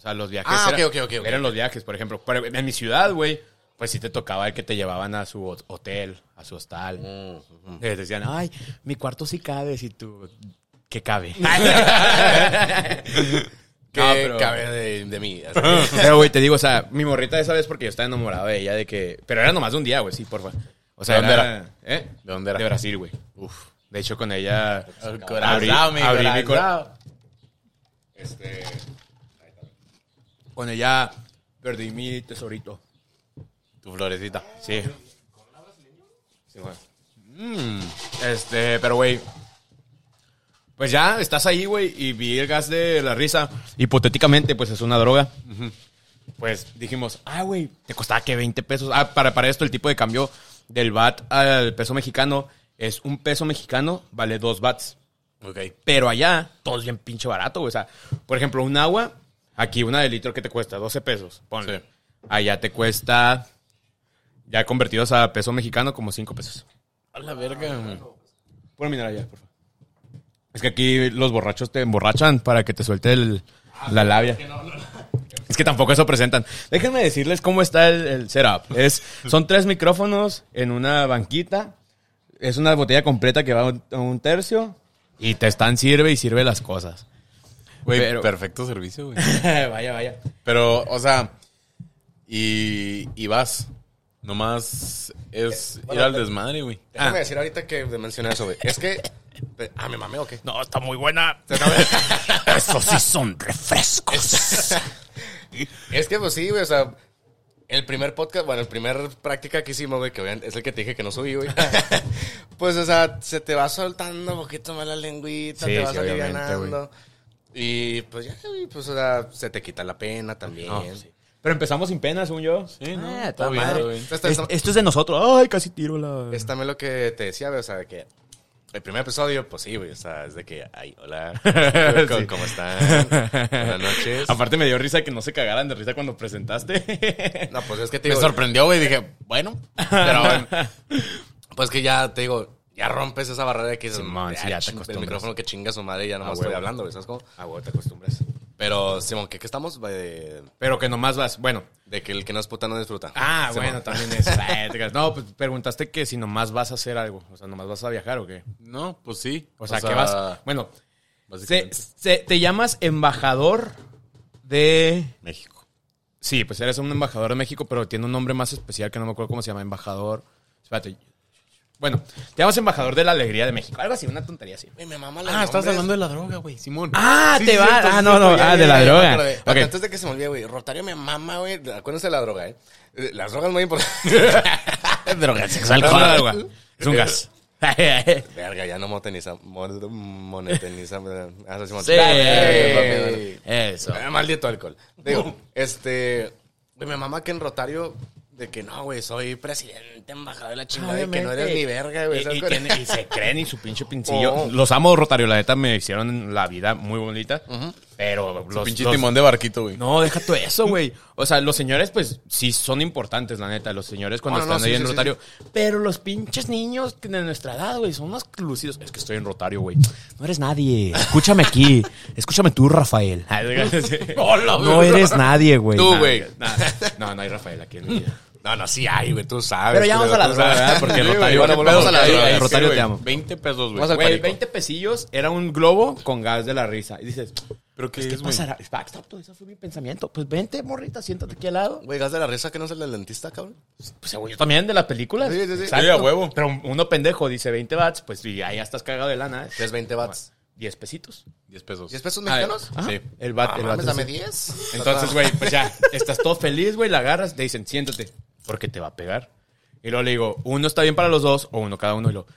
O sea, los viajes. Ah, era- ok, ok, ok, ok. Eran los viajes, por ejemplo. Pero en mi ciudad, güey, pues sí te tocaba el que te llevaban a su hot- hotel, a su hostal. Mm, Les decían, ay, mi cuarto sí cabe, si tú. ¿Qué cabe? Que No, pero- cabe de, de mí. así que- Pero, güey, te digo, o sea, mi morrita esa vez porque yo estaba enamorado de ella, de que. Pero era nomás de un día, güey, sí, porfa. O sea, ¿De dónde era? ¿Eh? ¿De dónde era? De Brasil, güey. Uf. De hecho, con ella. El abrí- corazón, mi abrí mi cor- corazón. Este. Con ella perdí mi tesorito. Tu florecita. Sí. Sí, güey. Mm, Este, pero güey. Pues ya estás ahí, güey, y vi el gas de la risa. Hipotéticamente, pues es una droga. Pues dijimos, ah, güey, te costaba que 20 pesos. Ah, para, para esto el tipo de cambio del bat al peso mexicano es un peso mexicano, vale dos bats. ok. Pero allá, todo es bien pinche barato, güey. O sea, por ejemplo, un agua, aquí una de litro que te cuesta 12 pesos. Ponle. Sí. Allá te cuesta, ya convertidos a peso mexicano, como 5 pesos. A la verga, güey. Pon mineral allá, por favor. Es que aquí los borrachos te emborrachan para que te suelte el- la labia. Es que tampoco eso presentan. Déjenme decirles cómo está el, el setup. Es, son tres micrófonos en una banquita. Es una botella completa que va a un, a un tercio. Y te están sirve y sirve las cosas. Güey, Pero- perfecto servicio, güey. vaya, vaya. Pero, o sea, y, y vas. Nomás es ir bueno, al te- desmadre, güey. Déjame Ah. decir ahorita que mencioné eso, güey. Es que... Ah, me mamé o qué. No, está muy buena. Esos sí son refrescos. Es que, pues sí, güey, o sea, El primer podcast, bueno, el primer práctica que hicimos, güey, que obviamente es el que te dije que no subí, güey. pues, o sea, se te va soltando un poquito más la lengüita, Sí, te vas sí, alivianando. Y pues ya, güey, pues, o sea, se te quita la pena también. No, sí. Pero empezamos sin pena, según yo. Sí, ¿no? Ah, Todo toda bien, madre. todo bien. Esto, Es- esto- esto es de nosotros. Ay, casi tiro la. es también lo que te decía, güey, o sea, de que el primer episodio, pues sí, güey, o sea, es de que, ay, hola, ¿cómo, Sí. cómo están? Buenas noches. Aparte me dio risa que no se cagaran de risa cuando presentaste. No, pues es que te Me digo, sorprendió, güey. Dije, bueno. Pero, pues que ya te digo, ya rompes esa barrera de que Simón, sí, ya te ching- el micrófono que chinga su madre y ya no Ah, más estoy hablando, ¿sabes cómo? Ah, güey, te acostumbras. Pero, Simón, ¿qué, qué estamos? Pero que nomás vas. Bueno. de que el que no es puta no disfruta. Ah, Simón. bueno, también es. Creas. No, pues preguntaste que si nomás vas a hacer algo. O sea, nomás vas a viajar o qué. No, pues sí. O sea, ¿qué vas? Bueno, se, Básicamente. se- te llamas embajador de. México. Sí, pues eres un embajador de México, pero tiene un nombre más especial que no me acuerdo cómo se llama. Embajador. Espérate. Bueno, te llamas embajador de la alegría de México. Algo así, una tontería así. Güey, me mama Ah, estás hablando de la droga, güey. Simón. Ah, Sí, te sí, va. cierto, ah, sí, no, no. ya, Ah, ya, de la ya, droga. Ok. Antes de que se me olvide, güey, Rotario me mama, güey. Acuérdense de la droga, ¿eh? Eh, Las drogas muy importantes. droga, sexo, No, no, droga. Es un gas. Verga, ya no monetiza. mon- Monetiza. ah, eso sí, Sí. Eso. Eh, Maldito alcohol. Digo, este. Güey, me mama que en Rotario. De que no, güey, soy presidente, embajador de la chingada. De que no eres ni verga, güey. Y, ¿sabes y cuál? tiene- y se creen y su pinche pincillo. Oh. Los amo, Rotario. La neta me hicieron la vida muy bonita. Pero los, Pinche los- timón de barquito, güey. No, deja todo eso, güey. O sea, los señores, pues, sí son importantes, la neta. Los señores cuando están no, ahí sí, en sí, sí, Rotario. Pero los pinches niños de nuestra edad, güey, son unos lucidos. Es que estoy en Rotario, güey. No eres nadie. Escúchame aquí. Escúchame tú, Rafael. no eres nadie, güey. Tú, güey. No, no hay Rafael aquí en mi vida. No, no, sí hay, güey, tú sabes. Pero ya vamos a la droga. ¿verdad? Porque Rotario... bueno, volvamos a la Rotario- droga. Rotario Sí, te amo. 20 pesos, güey. Güey, perico. 20 pesillos era un globo con gas de la risa. Y dices, ¿Pero qué ¿qué es, güey? pasará? Todo eso fue mi pensamiento. Pues vente, morrita, siéntate aquí al lado. Güey, gas de la risa que no es el del dentista, cabrón. Pues según yo también de las películas. Sí, sí, sí. Exacto. Sí, a huevo. Pero uno pendejo dice 20 watts, pues y ahí ya estás cagado de lana. Que es 20 watts. 10 pesitos. 10 pesos. ¿10 pesos mexicanos? Ajá. Sí. El bat, Ah, el bat dame así. 10. Entonces, güey, pues ya, estás todo feliz, güey, la agarras, te dicen, siéntate, porque te va a pegar. Y luego le digo, uno está bien para los dos, o uno cada uno, y lo,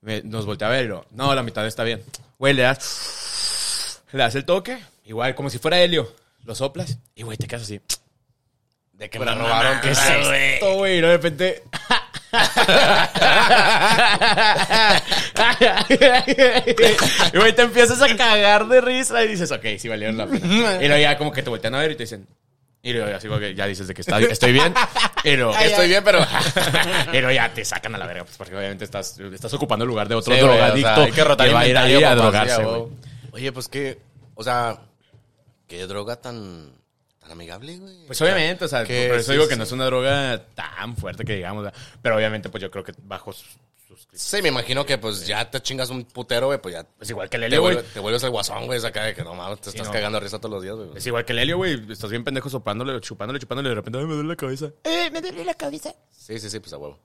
me- nos voltea a ver, y lo, no, la mitad está bien. Güey, le das, le das el toque, igual, como si fuera helio, lo soplas, y güey, te quedas así. De que me la robaron. ¿Qué es esto, güey? Y luego de repente... y güey, te empiezas a cagar de risa y dices, ok, sí valieron la pena. Y luego ya como que te voltean a ver y te dicen... Y luego así como que ya dices de que está, estoy bien. Luego, Estoy bien, pero. luego ya te sacan a la verga, pues porque obviamente estás, estás ocupando el lugar de otro Sí, güey, o sea, drogadicto hay que rotar que va a ir ahí a drogarse, güey. Oye, pues que. O sea. Qué droga tan. Tan amigable, güey. Pues obviamente, o sea, por eso sí, digo sí. que no es una droga tan fuerte que digamos, pero obviamente pues yo creo que bajo Sí, me imagino que pues ya te chingas un putero, güey, pues ya. pues igual que el helio, güey. te vuelves el guasón, güey, acá de que no mames, te estás no. cagando a risa todos los días, güey. Es igual que el helio, güey. Estás bien pendejo soplándole, chupándole, chupándole y de repente, ay, me duele la cabeza. Eh, me duele la cabeza. Sí, sí, sí, pues a huevo.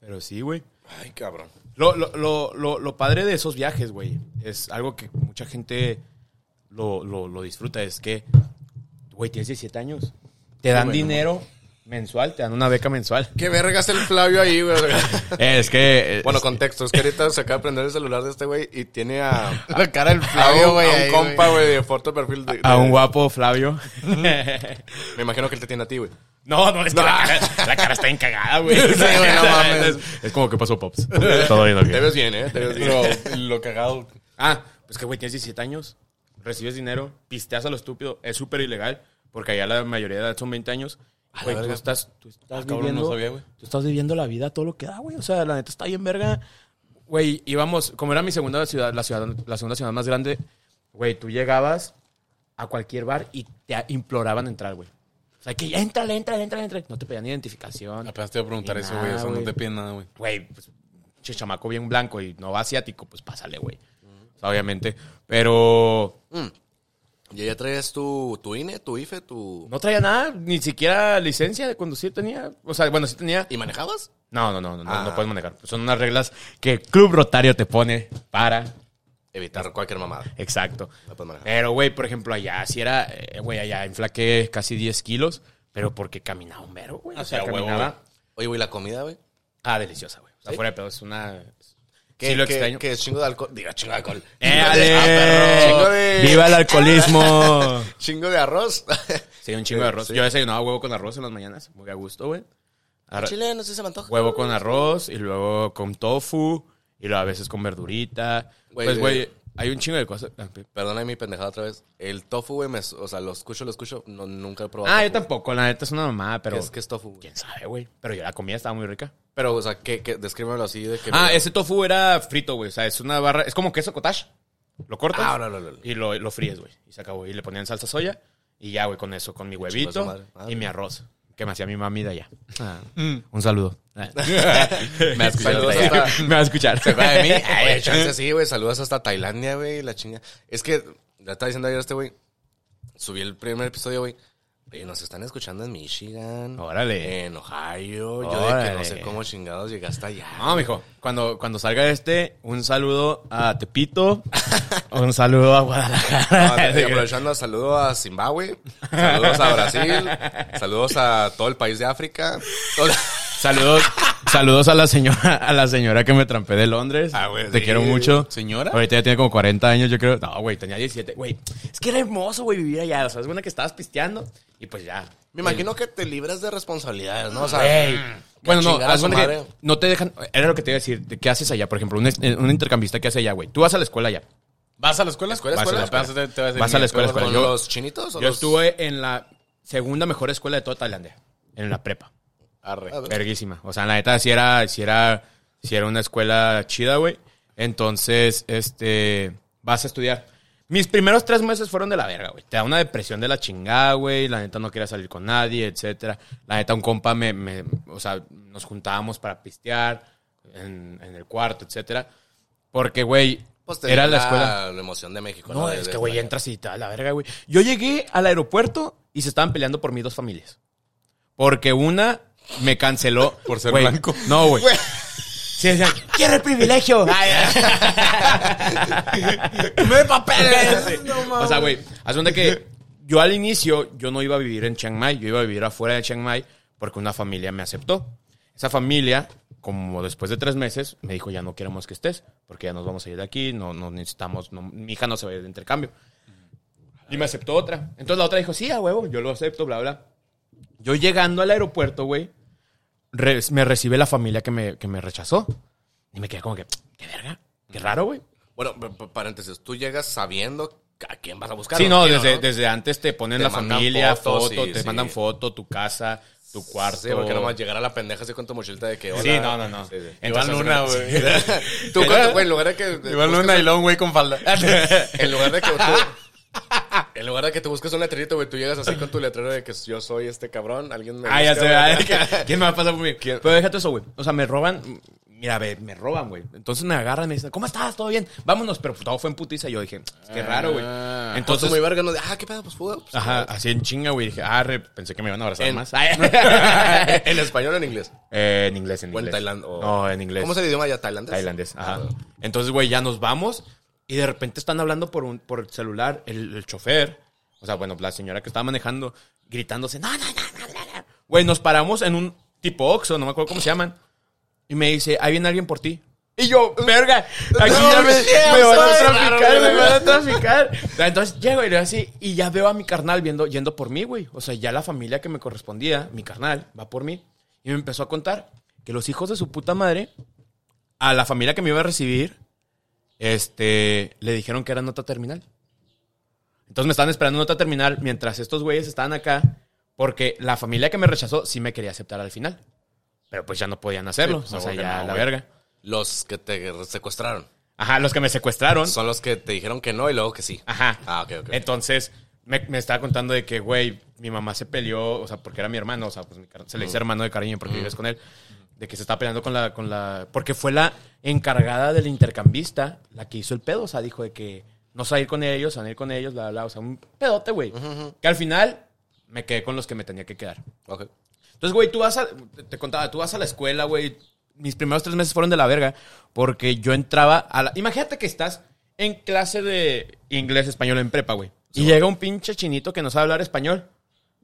Pero sí, güey. Ay, cabrón. Lo, lo, lo, lo, lo padre de esos viajes, güey, es algo que mucha gente lo, lo, lo disfruta. Es que, güey, tienes 17 años. Te dan dinero mensual, te dan una beca mensual. ¿Qué vergas el Flavio ahí, güey? Es que... bueno, contexto, es que ahorita se acaba de prender el celular de este güey y tiene a. La cara del A Flavio, güey. a un ahí, compa, güey, de foto perfil. De, a un guapo Flavio. Me imagino que él te tiene a ti, güey. No, no, es que la, cara, la cara está encagada, güey. güey, no mames. Es, es como que pasó, Pops. Todo bien, ok. Te ves bien, ¿eh? Te ves bien. Pero lo cagado. Ah, pues que, güey, tienes 17 años, recibes dinero, pisteas a lo estúpido, es súper ilegal, porque allá la mayoría de edad son 20 años. Güey, tú estás, tú estás Ah, cabrón, viviendo, no sabía, güey. tú estás viviendo la vida todo lo que da, güey. O sea, la neta está bien verga. Güey, íbamos, como era mi segunda ciudad, la ciudad, la segunda ciudad más grande, güey, tú llegabas a cualquier bar y te imploraban entrar, güey. O sea, que entra, entra, entra, entra. No te pedían identificación. Apenas te iba a preguntar eso, güey. O sea, no te piden nada, güey. güey, pues, che, chamaco bien blanco y no asiático, pues pásale, güey. O sea, obviamente. Pero ¿Y ya traes tu, tu INE, tu IFE, tu. no traía nada, ni siquiera licencia de conducir tenía. O sea, bueno, sí tenía. ¿Y manejabas? No, no, no, no, no, Ah. no puedes manejar. Son unas reglas que el Club Rotario te pone para. Evitar cualquier mamada. Exacto. No puedes manejar. Pero, güey, por ejemplo, allá, si era, eh, güey, allá inflaqué casi 10 kilos pero porque caminaba un mero, güey. O Ah, sea, huevo, caminaba. Oye, güey, la comida, güey. Ah, deliciosa, güey. O sea, ¿Sí? fuera de pedo, es una. ¿Qué, Sí, lo qué- extraño. qué es chingo de alcohol? Diga, chingo de alcohol. ¡Éale! Ah, perro. Chingo de... ¡Viva el alcoholismo! Chingo de arroz. Sí, un chingo de arroz. Sí. Yo desayunaba huevo con arroz en las mañanas. Muy a gusto, güey. Arra- Chile, no sé si se me antoja. Huevo con arroz y luego con tofu y luego a veces con verdurita. Güey, pues, güey. Hay un chingo de cosas. Perdona mi pendejada otra vez. El tofu, güey, me- o sea, lo escucho, lo escucho. No, nunca he probado. Ah, yo tofu. tampoco, la neta es una mamada, pero... ¿Qué es, qué es tofu, güey? ¿Quién sabe, güey? Pero yo la comida estaba muy rica. Pero, o sea, ¿qué, qué? Descríbemelo así de que... Ah, ese tofu era frito, güey. O sea, es una barra... Es como queso cottage. Lo cortas Ah, no, no, no, no. y lo, lo fríes, güey. Y se acabó. Y le ponían salsa soya y ya, güey, con eso. Con mi esa huevito madre. Ah, y mi arroz. Que me hacía mi mami de allá. Un saludo. me va a escuchar. Hasta- me va a escuchar. ¿Se acuerda de mí? Ay, chance sí, güey. Saludos hasta Tailandia, güey. La chinga. Es que, ya estaba diciendo ayer este güey. Subí el primer episodio, güey. Oye, nos están escuchando en Michigan. Órale. En Ohio. Yo de que no sé cómo chingados llegaste allá. No, mijo. Cuando, cuando salga este, un saludo a Tepito. un saludo a No, Guadalajara. y aprovechando, saludo a Zimbabue, saludos a Brasil, saludos a todo el país de África. Saludos, saludos a la señora, a la señora que me trampé de Londres. Ah, güey, Te sí. quiero mucho. ¿Señora? Ahorita ya tiene como 40 años, yo creo. No, güey, tenía 17. Güey, es que era hermoso, güey, vivir allá. O sea, es buena que estabas pisteando y pues ya. Me imagino que te libras de responsabilidades, ¿no? O sea, Güey. Bueno, no, haz cuenta que madre. no te dejan. Era lo que te iba a decir. de ¿Qué haces allá? Por ejemplo, un, es- un intercambista, ¿qué hace allá, güey? Tú vas a la escuela allá. ¿Vas a la escuela? Escuela, Vas a la escuela, escuela. Vas a- te- te vas a Vas a la escuela, ¿Con Yo- los chinitos o Yo los- estuve en la segunda mejor escuela de toda Tailandia. En la prepa. Arre. A ver. Verguísima. O sea, la neta, si era, si era, si era una escuela chida, güey. Entonces, este, vas a estudiar. Mis primeros tres meses fueron de la verga, güey. Te da una depresión de la chingada, güey. La neta no quería salir con nadie, etcétera. La neta, un compa me, me o sea, nos juntábamos para pistear en, en el cuarto, etcétera. Porque, güey, Pues te era la escuela. La emoción de México, No, es que, güey, entras y te da la verga, güey. Yo llegué al aeropuerto y se estaban peleando por mí dos familias. Porque una me canceló. Por ser blanco. No, güey. Sí, decían, quiero el privilegio. ¡Me papeles! o sea, güey, haz cuenta que yo al inicio, yo no iba a vivir en Chiang Mai, yo iba a vivir afuera de Chiang Mai porque una familia me aceptó. Esa familia, como después de tres meses, me dijo, ya no queremos que estés, porque ya nos vamos a ir de aquí, no, no necesitamos, no- mi hija no se va a ir de intercambio. Y me aceptó otra. Entonces la otra dijo, sí, a huevo, yo lo acepto, bla, bla. Yo llegando al aeropuerto, güey, re- me recibe la familia que me, que me rechazó. Y me quedé como que, qué verga, qué raro, güey. Bueno, paréntesis, tú llegas sabiendo a quién vas a buscar. Sí, no, desde, desde antes te ponen Te la familia, fotos, foto, sí, te sí. mandan foto, tu casa, tu cuarto. Sí, porque nomás llegar a la pendeja así con tu mochilita de que hola. Sí, no, no, no. Sí, sí. Iván Entonces, Luna, güey. Tú, güey, en lugar de que... Iván Luna y Long, güey, con falda. En lugar de que tú... En lugar de que tú busques un letrerito, güey, tú llegas así con tu letrero de que yo soy este cabrón, alguien me Ah, ya sé, güey. ¿verdad? ¿Qué- ¿quién me va a pasar por mí? Pero déjate eso, güey. O sea, me roban, mira, ve, me roban, güey. Entonces me agarran y me dicen, ¿cómo estás? ¿Todo bien? Vámonos, pero pues, todo fue en putiza. Y yo dije, qué raro, güey. Ah. Entonces, Entonces, muy verga, no de, ah, qué pedo, pues fuga. Pues, ajá, así en chinga, güey. Dije, ah, re, pensé que me iban a abrazar En- más. ¿En español o en inglés? Eh, en inglés, en ¿O en inglés. tailand- o- No, en inglés. ¿Cómo es el idioma ya? ¿Tailandés? Tailandés, ajá. Ah, Entonces, güey, ya nos vamos y de repente están hablando por, un, por el celular el, el chofer, o sea, bueno, la señora que estaba manejando, gritándose, no, no, no, no, no, no". Güey, nos paramos en un tipo Oxxo, no me acuerdo cómo se llaman, y me dice, ahí viene alguien por ti. Y yo, verga, aquí No, ya me, me van a traficar, me van a traficar. Entonces llego y le así, y ya veo a mi carnal viendo, yendo por mí, güey. O sea, ya la familia que me correspondía, mi carnal, va por mí. Y me empezó a contar que los hijos de su puta madre, a la familia que me iba a recibir, este, le dijeron que era nota terminal. Entonces me estaban esperando nota terminal mientras estos güeyes estaban acá, porque la familia que me rechazó sí me quería aceptar al final. Pero pues ya no podían hacerlo. pues, o sea, ya no, la güey. verga. Los que te secuestraron. Ajá, los que me secuestraron. Son los que te dijeron que no y luego que sí. Ajá. Ah, ok, ok. Entonces, me, me estaba contando de que, güey, mi mamá se peleó, o sea, porque era mi hermano, o sea, pues mi se le dice hermano de cariño porque vives con él, de que se estaba peleando con la, con la, porque fue la encargada del intercambista la que hizo el pedo, o sea, dijo de que no se va a ir con ellos, se van a ir con ellos, bla, bla, o sea, un pedote, güey. Que al final me quedé con los que me tenía que quedar. Ok. Entonces, güey, tú vas a. te- contaba, tú vas a la escuela, güey. Mis primeros tres meses fueron de la verga. Porque yo entraba a la. Imagínate que estás en clase de inglés, español en prepa, güey. Y llega un pinche chinito que no sabe hablar español.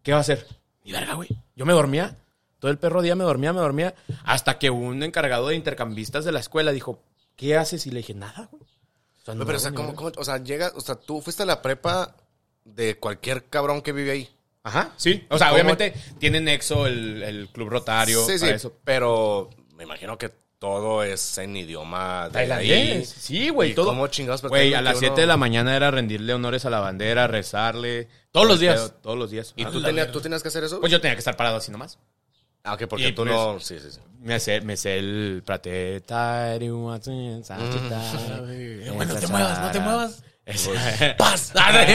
¿Qué va a hacer? Y verga, güey. Yo me dormía. Todo el perro día me dormía, me dormía. Hasta que un encargado de intercambistas de la escuela dijo, ¿qué haces? Y le dije, nada, güey. O sea, no Pero, o sea, ¿cómo, cómo- o sea, llega, o sea, tú fuiste a la prepa de cualquier cabrón que vive ahí. Ajá, sí. O sea, ¿Cómo? obviamente tiene nexo el, el club rotario. sí, sí, eso. pero me imagino que todo es en idioma. Tailandés. Sí, güey, ¿Y todo. cómo chingados Güey, a las uno- 7 de la mañana era rendirle honores a la bandera, rezarle. Todos los días. Todos los días. ¿Y Ah, tú, tenías, tú tenías que hacer eso? Pues yo tenía que estar parado así nomás. Ah, ok, porque y tú pues- no... Sí, sí, sí. Me sé, me sé el prate. Bueno, no te muevas, no te muevas. Paz.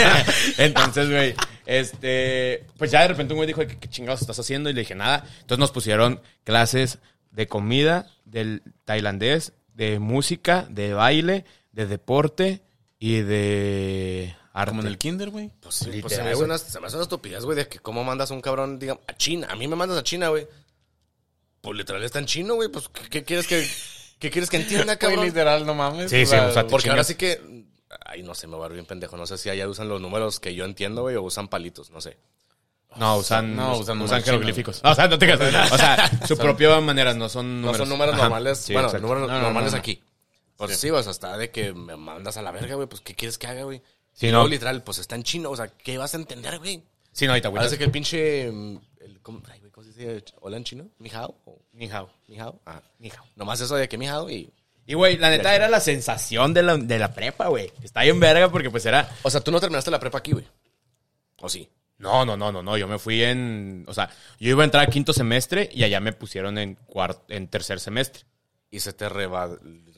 Entonces, güey, este, pues ya de repente un güey dijo, ¿qué, qué chingados estás haciendo? Y le dije, nada. Entonces nos pusieron clases de comida, del tailandés, de música, de baile, de deporte y de arte. Como en el kinder, güey. Pues sí, pues se me, hace una, se me hace una estupidez, güey, de que cómo mandas a un cabrón, digamos, a China. A mí me mandas a China, güey. Pues literal está en chino, güey. Pues, ¿qué, qué quieres que, qué quieres que entienda, Güey, cabrón? literal, no mames. Sí, sí, o sea, Porque ahora sí que... Ay, no sé, me va a ver bien pendejo. No sé si allá usan los números que yo entiendo, güey, o usan palitos, no sé. No, usan, No, no, usan jeroglíficos. O sea, no te creas. O sea, su propia manera, no son No números. son números Ajá. normales. Sí, bueno, exacto. números No, no, normales no, no. aquí. Pues sí, o sea, hasta de que me mandas a la verga, güey. Pues, ¿qué quieres que haga, güey? Sí, no. literal, pues está en chino. O sea, ¿qué vas a entender, güey? Sí, no, ahorita, güey. Parece que el pinche... mm, El, ¿cómo, ay, güey, ¿cómo se dice? ¿Hola en chino? ¿Mi hao? ¿O Ni hao. ¿Mi hao? Ah, Ni hao. Nomás eso de que mi hao y... Y, güey, la neta era la sensación de la, de la prepa, güey. Está bien verga porque, pues, era... O sea, tú no terminaste la prepa aquí, güey. ¿O sí? No, no, no, no, no. Yo me fui en... O sea, yo iba a entrar a quinto semestre y allá me pusieron en, cuarto, en tercer semestre. Y se te reba...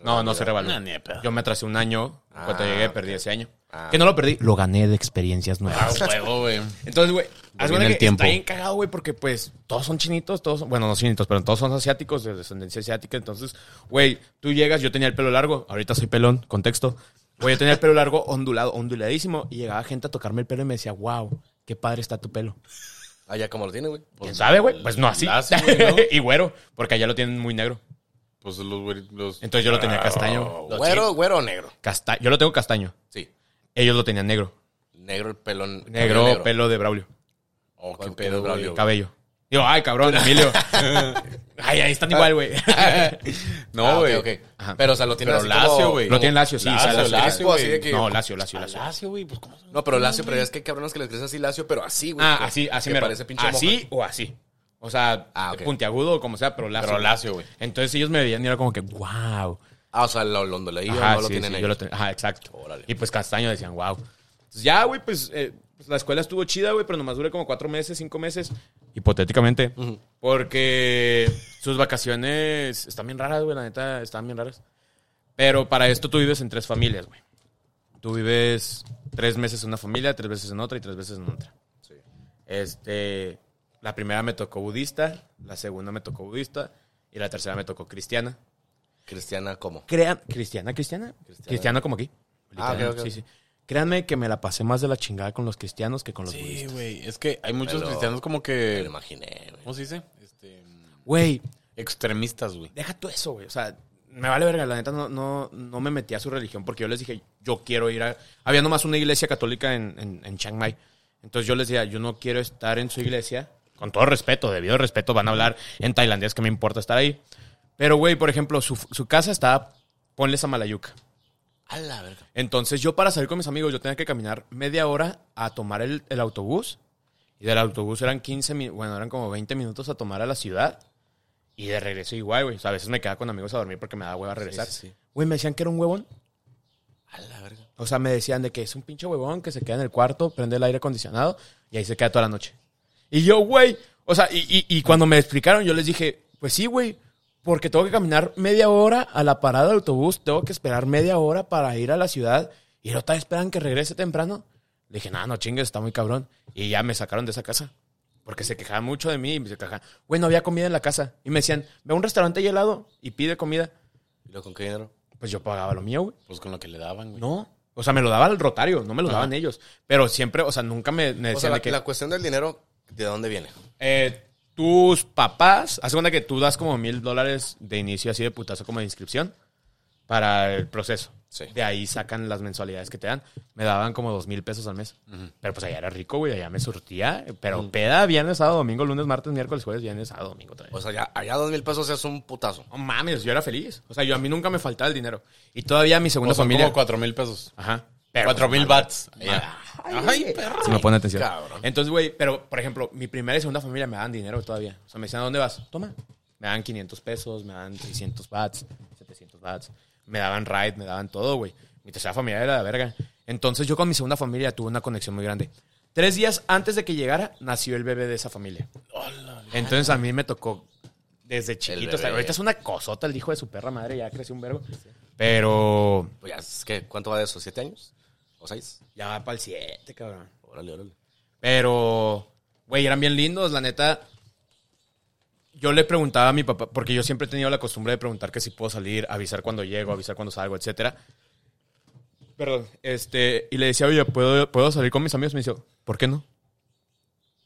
No, no se revaló. No. Yo me atrasé un año. En cuanto Ah, llegué, perdí ese año. Ah. Que no lo perdí. Lo gané de experiencias nuevas. Ah, huevo, güey. Entonces, güey, haz el tiempo. está bien cagado, güey, porque pues todos son chinitos, todos son, bueno, no chinitos, pero todos son asiáticos, de descendencia asiática. Entonces, güey, tú llegas, yo tenía el pelo largo, ahorita soy pelón, contexto. Güey, yo tenía el pelo largo ondulado, onduladísimo, y llegaba gente a tocarme el pelo y me decía, wow, qué padre está tu pelo. Allá como lo tiene, güey. ¿Quién sabe, güey? Pues no así. güey, ¿no? y güero, porque allá lo tienen muy negro. Pues los, güey, los... Entonces yo lo tenía castaño. Los Güero, chi- güero o negro. casta- yo lo tengo castaño. Sí. Ellos lo tenían negro. Negro el pelón. Negro, cabello pelo de Braulio. Oh, qué ¿Cuál pedo, pedo, güey. Braulio? Cabello. Digo, ay, cabrón, Emilio. ay, ahí están igual, güey. No, Ah, güey. ok. Ajá. Pero, o sea, lo tiene Pero así lacio, como- güey. Lo tienen lacio, sí. Lacio, o sea, lacio, lacio, crespo, así güey. de que- No, lacio, lacio, lacio. Lacio, güey, pues ¿cómo? No, pero lacio, pero es que hay cabrones que les crece así lacio, pero así, güey. Ah, que- así, así que me parece pinche Así o así. O sea, Ah, ok. puntiagudo o como sea, pero lacio. Pero lacio, güey. Entonces ellos me veían y era como que, wow. Ah, o sea, lo, lo leí Ajá, no lo sí, tienen sí, ahí. yo lo ten- Ajá, exacto. Órale. Y pues castaño decían, wow. Entonces ya, güey, pues, eh, pues, la escuela estuvo chida, güey, pero nomás duré como cuatro meses, cinco meses, hipotéticamente. Porque sus vacaciones están bien raras, güey, la neta, están bien raras. Pero para esto tú vives en tres familias, güey. Tú vives tres meses en una familia, tres veces en otra y tres veces en otra. Sí. Este, la primera me tocó budista, la segunda me tocó budista y la tercera me tocó cristiana. Cristiana, ¿cómo? Crean, cristiana, cristiana, cristiana, como aquí. Ah. Sí, sí. Créanme que me la pasé más de la chingada con los cristianos que con los Sí, budistas. güey. Es que hay muchos Pero- cristianos como Me lo que... imaginé, güey. ¿Cómo se dice? Este... Güey, Extremistas, güey. deja tú eso, güey. O sea, me vale verga. La neta no, no, no me metí a su religión porque yo les dije, yo quiero ir a... Había nomás una iglesia católica en, en, en Chiang Mai. Entonces yo les decía, yo no quiero estar en su iglesia. Con todo respeto, debido respeto, van a hablar en tailandés que me importa estar ahí. Pero, güey, por ejemplo, su, su casa está... Ponle Samalayuca. A la verga. Entonces yo para salir con mis amigos yo tenía que caminar media hora a tomar el, el autobús. Y del autobús eran 15 minutos, bueno, eran como 20 minutos a tomar a la ciudad. Y de regreso igual, güey. O sea, a veces me quedaba con amigos a dormir porque me daba hueva regresar. sí, sí. Güey, me decían que era un huevón. A la verga. O sea, me decían de que es un pinche huevón que se queda en el cuarto, prende el aire acondicionado y ahí se queda toda la noche. Y yo, güey, o sea, y, y- y cuando me explicaron, yo les dije, pues sí, güey, porque tengo que caminar media hora a la parada del autobús, tengo que esperar media hora para ir a la ciudad y no te esperan que regrese temprano. Le dije, no, no chingues, está muy cabrón. Y ya me sacaron de esa casa. Porque se quejaban mucho de mí y me se quejaban, güey, no había comida en la casa. Y me decían, ve a un restaurante y helado y pide comida. ¿Y luego con qué dinero? Pues yo pagaba lo mío, güey. Pues con lo que le daban, güey. No. O sea, me lo daba el rotario, no me lo daban ellos. Pero siempre, o sea, nunca me, me O decían sea, la, de que la cuestión del dinero, ¿de dónde viene? eh, tus papás, haz cuenta que tú das como mil dólares de inicio así de putazo como de inscripción para el proceso. Sí. De ahí sacan las mensualidades que te dan. Me daban como dos mil pesos al mes. Pero pues allá era rico, güey. Allá me surtía. Pero peda, viernes, sábado, domingo, lunes, martes, miércoles, jueves, viernes, sábado, domingo también. O sea, ya, allá dos mil pesos es un putazo. No mames, yo era feliz. O sea, yo a mí nunca me faltaba el dinero. Y todavía mi segunda Como son familia. como cuatro mil pesos. Ajá. Cuatro mil bats. Ya. Ay, perro. Se me pone atención. Cabrón. Entonces, güey, pero, por ejemplo, mi primera y segunda familia me dan dinero todavía. O sea, me decían, ¿a dónde vas? Toma. Me dan 500 pesos, me dan 600 bats, 700 bats. Me daban ride, me daban todo, güey. Mi tercera familia era la verga. Entonces, yo con mi segunda familia tuve una conexión muy grande. Tres días antes de que llegara, nació el bebé de esa familia. Entonces, a mí me tocó desde chiquito. hasta- ahorita es una cosota el hijo de su perra madre, ya creció un vergo. Pero Pues ya, ¿cuánto va de eso? ¿Siete años? ¿O seis? ya va para el 7, cabrón. Órale, órale. Pero, güey, eran bien lindos, la neta. Yo le preguntaba a mi papá, porque yo siempre he tenido la costumbre de preguntar que si puedo salir, avisar cuando llego, avisar cuando salgo, etcétera. Perdón, este, y le decía, oye, ¿puedo, ¿puedo salir con mis amigos? Me dice, ¿por qué no?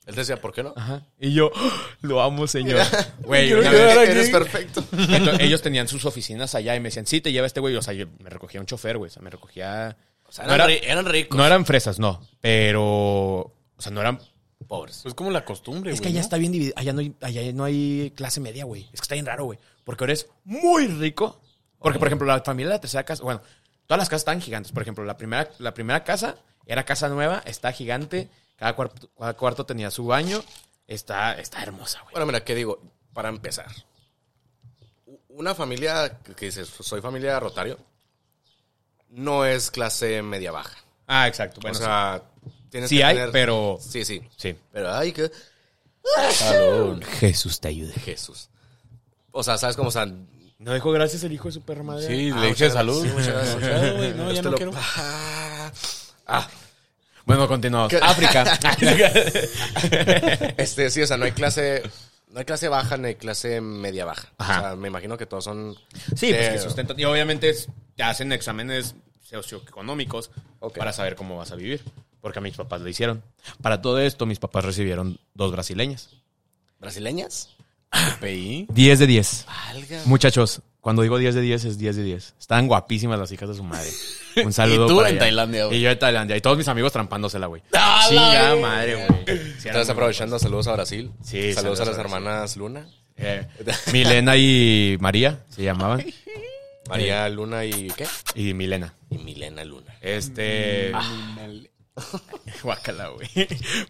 Él decía, ¿por qué no? Ajá. Y yo, "Oh, lo amo, señor. Güey, una vez-. Eres perfecto. entonces, ellos tenían sus oficinas allá y me decían, sí, te lleva este güey. O sea, yo me recogía un chofer, güey. O sea, me recogía. O sea, no, eran, era- ri- eran ricos. no eran fresas, no. Pero, o sea, no eran pobres. Pues como la costumbre, Es que güey, allá ¿no? está bien dividido. Allá no hay, allá no hay clase media, güey. Es que está bien raro, güey. Porque eres muy rico. Porque, por ejemplo, la familia de la tercera casa, bueno, todas las casas están gigantes. Por ejemplo, la primera, la primera casa era casa nueva, está gigante. Cada cuarto, cada cuarto tenía su baño. Está, está hermosa, güey. Bueno, mira, ¿qué digo? Para empezar. Una familia que que dices, soy familia Rotario, no es clase media baja. Ah, exacto. Bueno, o sea, tienes sí, que hay, tener- pero... Sí, sí. Sí. Pero hay que... Jesús te ayude. Jesús. O sea, ¿sabes cómo? O sea, No dijo gracias el hijo de su perra madre. Sí, ah, le dije muchas- salud. sí, muchas gracias. Claro, güey, no, ya no lo- quiero. Ah, ah, Bueno, continuamos. África. este, sí, o sea, no hay clase... No hay clase baja ni hay clase media baja. Ajá. O sea, me imagino que todos son... Sí, pues de- que sustentan. Y obviamente es- te hacen exámenes socioeconómicos para saber cómo vas a vivir. Porque a mis papás lo hicieron. Para todo esto, mis papás recibieron dos brasileñas. ¿Brasileñas? PI. 10 de 10. Valga. Muchachos, cuando digo 10 de 10 es 10 de 10. Estaban guapísimas las hijas de su madre. Un saludo Y tú para en allá. Tailandia, güey. Y yo en Tailandia. Y todos mis amigos trampándosela, güey. ¡Ah, verga! madre, güey. Sí, Estás aprovechando, saludos a Brasil. Sí, saludos, saludos a las hermanas Luna. Eh, Milena y María se llamaban. María Luna y ¿qué? Y Milena. Y Milena Luna. Este. Guácala, güey.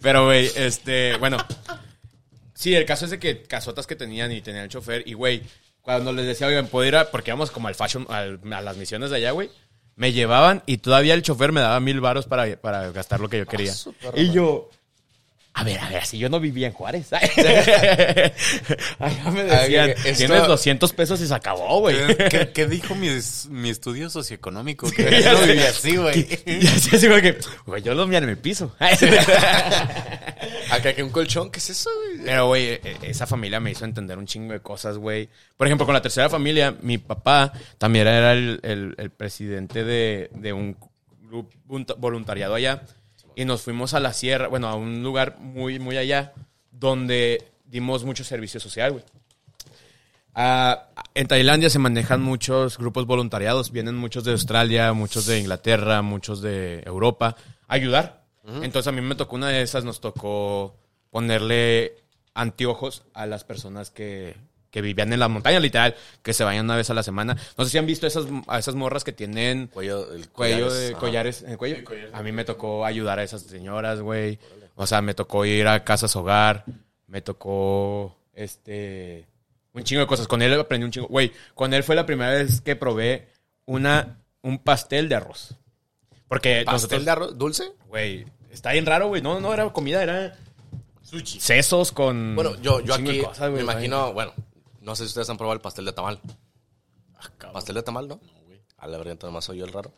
Pero, güey, este. Bueno. Sí, el caso es de que casotas que tenían y tenían el chofer. Y, güey, cuando les decía, oigan, puedo ir a. Porque íbamos como al fashion, al- a las misiones de allá, güey. Me llevaban y todavía el chofer me daba mil varos para, para gastar lo que yo quería. y yo. A ver, a ver, si yo no vivía en Juárez. Allá me decían, esto- tienes 200 pesos y se acabó, güey. ¿Qué, qué dijo mi, mi estudio socioeconómico? Que yo no vivía así, güey. Y así, así como que, güey, yo lo mía en el piso. Acá que un colchón, ¿qué es eso? güey? Pero, güey, e- esa familia me hizo entender un chingo de cosas, güey. Por ejemplo, con la tercera familia, mi papá también era el, el- el presidente de, de un grupo voluntariado allá. Y nos fuimos a la sierra, bueno, a un lugar muy, muy allá, donde dimos mucho servicio social, güey. Ah, en Tailandia se manejan muchos grupos voluntariados. Vienen muchos de Australia, muchos de Inglaterra, muchos de Europa a ayudar. Entonces a mí me tocó una de esas, nos tocó ponerle anteojos a las personas que, que vivían en la montaña, literal, que se vayan una vez a la semana. No sé si han visto esas, a esas morras que tienen Cuello, el cuello collares, de collares en el cuello. A mí me tocó ayudar a esas señoras, güey. O sea, me tocó ir a casas hogar, me tocó este un chingo de cosas. Con él aprendí un chingo. Güey, con él fue la primera vez que probé una un pastel de arroz. Porque ¿Pastel nosotros, de arroz dulce? güey, está bien raro, güey. No, no era comida, era sushi. Sesos con Bueno, yo, yo aquí cosas, me imagino, bueno, no sé si ustedes han probado el pastel de tamal. ¿Pastel de tamal, no? No, güey. A la verdad, entonces más soy yo el raro.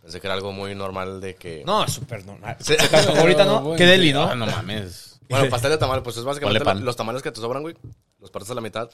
Pensé que era algo muy normal de que... No, es súper normal. Se ahorita, ¿no? Qué deli, ¿no? Ah, no mames. Bueno, pastel de tamal, pues es básicamente Ponle pan. los tamales que te sobran, güey. Los partes a la mitad.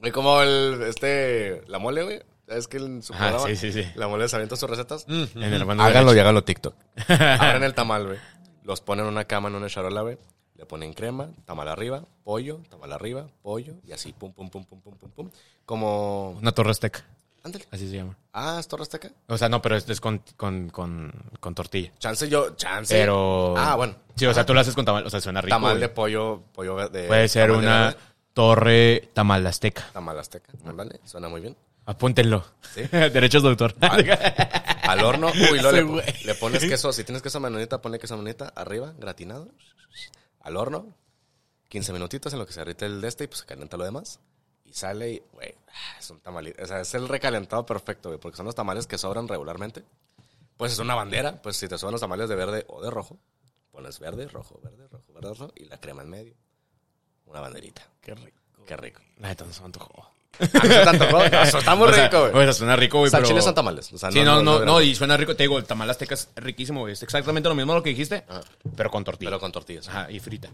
Güey, como el, este, la mole, güey. Es que en su Ajá, programa, sí, sí, sí. la mole les avienta sus recetas. En el hermano de Háganlo y háganlo TikTok. Abren el tamal, güey. Los ponen en una cama, en una charola, güey. Le ponen crema, tamal arriba, pollo, tamal arriba, pollo, y así, pum, pum, pum, pum, pum, pum, pum. Como, Una torre azteca. Ándale. Así se llama. Ah, ¿es Torre Azteca? O sea, no, pero es, es con, con, con, con tortilla. Chance yo, chance. Pero. Ah, bueno. Sí, o sea, tú lo haces con tamal. O sea, suena rico. Tamal güey. de pollo, pollo verde. Puede ser tamal una verde, torre tamal azteca. Tamal azteca. Ándale, suena muy bien. Apúntenlo. Sí. Derechos de autor. Al horno, uy, Ese le, le pones queso. Si tienes queso manonita, ponle queso manonita arriba, gratinado. Al horno, 15 minutitos en lo que se derrite el de este y pues se calienta lo demás. Y sale y, güey, ah, es un tamalito. O sea, es el recalentado perfecto, güey, porque son los tamales que sobran regularmente. Pues es una bandera, pues si te sobran los tamales de verde o de rojo, pones verde, rojo, verde, rojo, verde, rojo y la crema en medio. Una banderita. Qué rico. Qué rico. La neta no se me antojó. Ah, ¿no se te antojó? Eso está muy O sea, rico, güey. O sea, suena rico, güey, O sea, pero... chiles son tamales. O sea, Sí, no, no, no, y suena rico. Te digo, el tamal azteca es riquísimo, güey. Es exactamente lo mismo lo que dijiste, Ajá. pero con tortilla. Pero con tortillas. Ajá, y frita.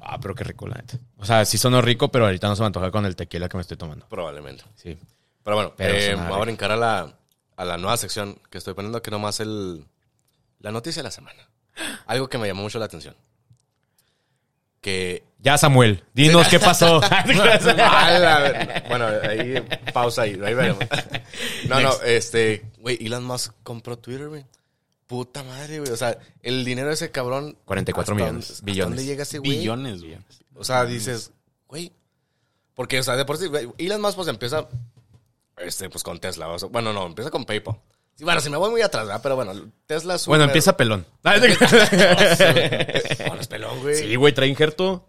Ah, pero qué rico, la neta. O sea, sí sonó rico, pero ahorita no se me antoja con el tequila que me estoy tomando. Probablemente. Sí. Pero bueno, Pero eh, voy a brincar a la, a la nueva sección que estoy poniendo, que nomás el... La noticia de la semana. Algo que me llamó mucho la atención. Que... Ya, Samuel, dinos qué pasó. Bueno, ahí pausa ahí, ahí veremos. No, no, este... Güey, Elon Musk compró Twitter, güey. Puta madre, güey. O sea, el dinero de ese cabrón... 44 ¿hasta millones, dónde- billones. ¿Dónde llega ese güey? Billones, güey. O sea, dices, güey. Porque, o sea, de por sí, güey, Elon Musk pues empieza, este, pues con Tesla. o sea, bueno, no, empieza con PayPal. Sí, bueno, si me voy muy atrás, ¿verdad? Pero bueno, Tesla es bueno, empieza pelón. Bueno, es pelón, güey. sí, güey, trae injerto.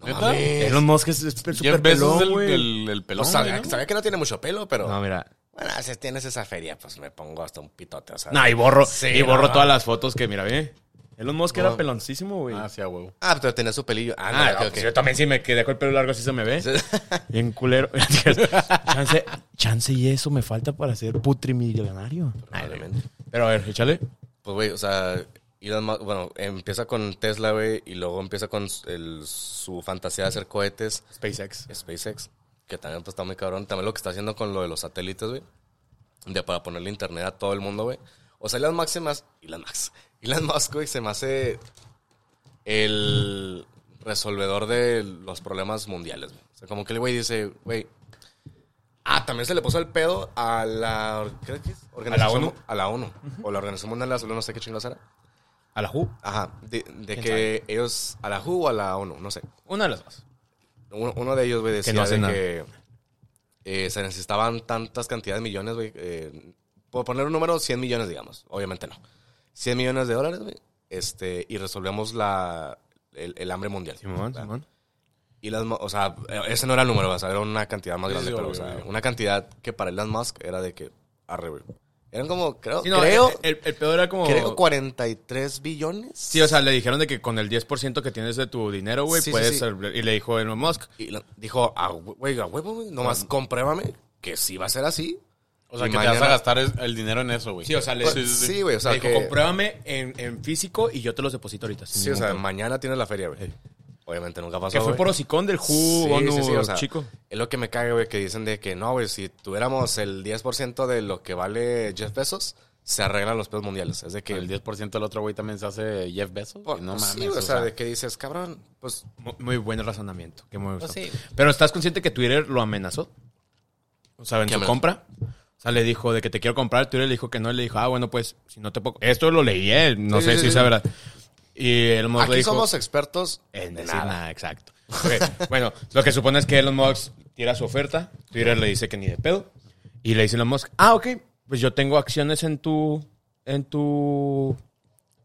No ¿Neta? mames. Elon Musk es es súper pelón, el, güey. el, el O pelón, sea, güey, sabía, ¿no? sabía que no tiene mucho pelo, pero... No, mira. Bueno, si tienes esa feria, pues me pongo hasta un pitote, o sea. No, y borro, Sí, y borro no. todas las fotos que, mira, ve. Elon Musk era peloncísimo, güey. Ah, sí, a huevo. Ah, pero tenía su pelillo. Ah, no, Ah, ok, no, pues yo también sí me quedé con el pelo largo, así se me ve. Bien culero. chance, chance y eso me falta para ser putrimillonario. Probablemente. Pero a ver, échale. Pues, güey, o sea, Elon Musk, bueno, empieza con Tesla, güey, y luego empieza con el- su fantasía de hacer cohetes. SpaceX. SpaceX, que también pues, está muy cabrón. También lo que está haciendo con lo de los satélites, güey. De para ponerle internet a todo el mundo, güey. O sea, Elon Musk se hace... Elon Musk. Elon Musk, güey, se me hace el resolvedor de los problemas mundiales, güey. O sea, como que el güey dice, güey... Ah, también se le puso el pedo a la... ¿Qué es? Organización- ONU? A la ONU. O la Organización Mundial de la Salud, no sé qué chingados era. A la Who. Ajá. De, de que ellos... A la WHO o a la ONU, no sé. Una de las dos. Uno, uno de ellos, güey, decía no hace de nada. que eh, se necesitaban tantas cantidades de millones, güey. Eh, por poner un número, 100 millones, digamos. Obviamente no. 100 millones de dólares, güey. Este, y resolvemos la, el, el hambre mundial. Simón, ¿verdad? Simón. Y las, o sea, ese no era el número, o sea, era una cantidad más Sí, grande, sí, pero, obvio, o sea, obvio. una cantidad que para Elon Musk era de que, arre, güey. Eran como, creo, Sí, no, creo, el, el, el pedo era como... creo 43 billones. Sí, o sea, le dijeron de que con el 10% que tienes de tu dinero, güey, Sí, sí, puedes... sí. ser- Y le dijo Elon Musk. Y lo- dijo, ah, güey, a huevo, güey, nomás compruébame que sí va a ser así. O sea, Y que te vas a gastar el dinero en eso, güey. Sí, o sea, le, Pues, sí, güey, o sea, le dijo, que- compruébame en, en físico y yo te los deposito ahorita. Sí, o sea, pedo". mañana tienes la feria, güey. Obviamente nunca pasó, Que fue güey. por hocicón del Who, Sí, sí, sí, o sea, chico. Es lo que me caga, güey, que dicen de que no, güey, si tuviéramos el 10% de lo que vale Jeff Bezos, se arreglan los pedos mundiales. Es de que... El 10% del otro güey también se hace Jeff Bezos. No pues, mames. sí, o sea, de que dices, cabrón, pues... Mu- Muy buen razonamiento. Que me gustó. Pues sí. Pero ¿estás consciente que Twitter lo amenazó? O sea, en ¿Qué su amenazó? compra. Sea, le dijo de que te quiero comprar. Twitter le dijo que no. Le dijo, ah, bueno, pues, si no te puedo... Esto lo leí, eh, No Sí, sé sí, si sí, es verdad. Y Elon Musk le dijo... somos expertos En decir nada. nada, exacto. Bueno, lo que supone es que Elon Musk tira su oferta. Twitter le dice que ni de pedo. Y le dice Elon Musk, ah, ok, pues yo tengo acciones en tu... En tu...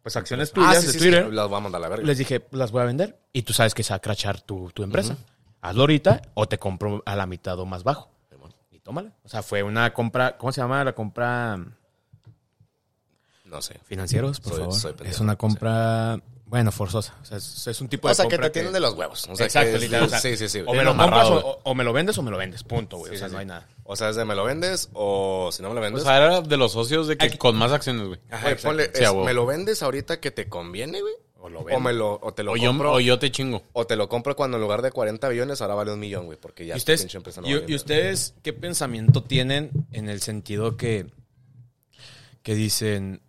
Pues acciones tuyas Ah, sí, de sí, Twitter. sí, las voy a mandar a la verga. Les dije, las voy a vender. Y tú sabes que se va a crachar tu, tu empresa. Hazlo ahorita o te compro a la mitad o más bajo. Tómala. O sea, fue una compra, ¿cómo se llama? La compra No sé. financieros, por Soy- favor. soy pendejo, es una compra, bueno, forzosa. O sea, es, es un tipo de O sea, que compra te tienen de los huevos. O sea, Exacto, que es- literal. o sea, sí, sí, sí. O me lo compras o, o me lo vendes o me lo vendes. Punto, güey. Sí, o sea, sí, no sí. hay nada. O sea, es de me lo vendes o si no me lo O vendes... sea, era de los socios de que con más acciones, güey. Güey, ponle, Sí, a es, huevo. ¿me lo vendes ahorita que te conviene, güey? O lo O, me lo, o te lo O yo, compro... o yo te chingo. O te lo compro cuando en lugar de 40 billones ahora vale un millón, güey, porque ya ¿Y ustedes, pinche empresa no y- vale y nada. ustedes qué pensamiento tienen en el sentido que, que dicen,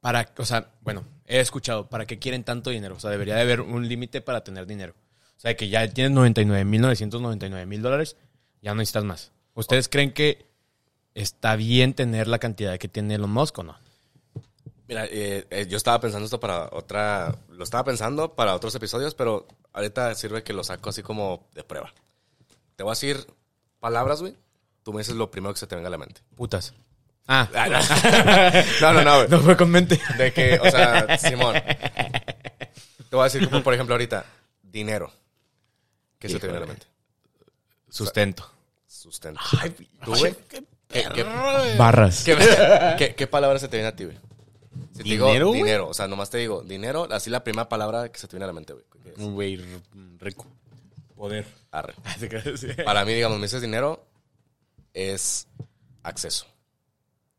para, o sea, bueno, he escuchado, ¿para qué quieren tanto dinero? O sea, debería de haber un límite para tener dinero. O sea, que ya tienes 99 mil, 999 mil dólares, ya no necesitas más. ¿Ustedes creen que está bien tener la cantidad que tiene Elon Musk o no? Mira, eh, eh, yo estaba pensando esto para otra. Lo estaba pensando para otros episodios, pero ahorita sirve que lo saco así como de prueba. Te voy a decir palabras, güey. Tú me dices lo primero que se te venga a la mente. Putas. Ah, No, no, no, güey. no fue con mente. De que, o sea, Simón. Te voy a decir como, por ejemplo, ahorita, dinero. ¿Qué se te viene a la mente? Sustento. Sustento. ¿Tú, güey? ¿Qué, qué, Barras. qué, qué- qué palabra se te viene a ti, güey? Si te ¿Dinero, digo güey? dinero, o sea, nomás te digo dinero, así la primera palabra que se te viene a la mente, güey. Un güey rico. Poder. Arre. Para mí, digamos, me dices dinero, es acceso.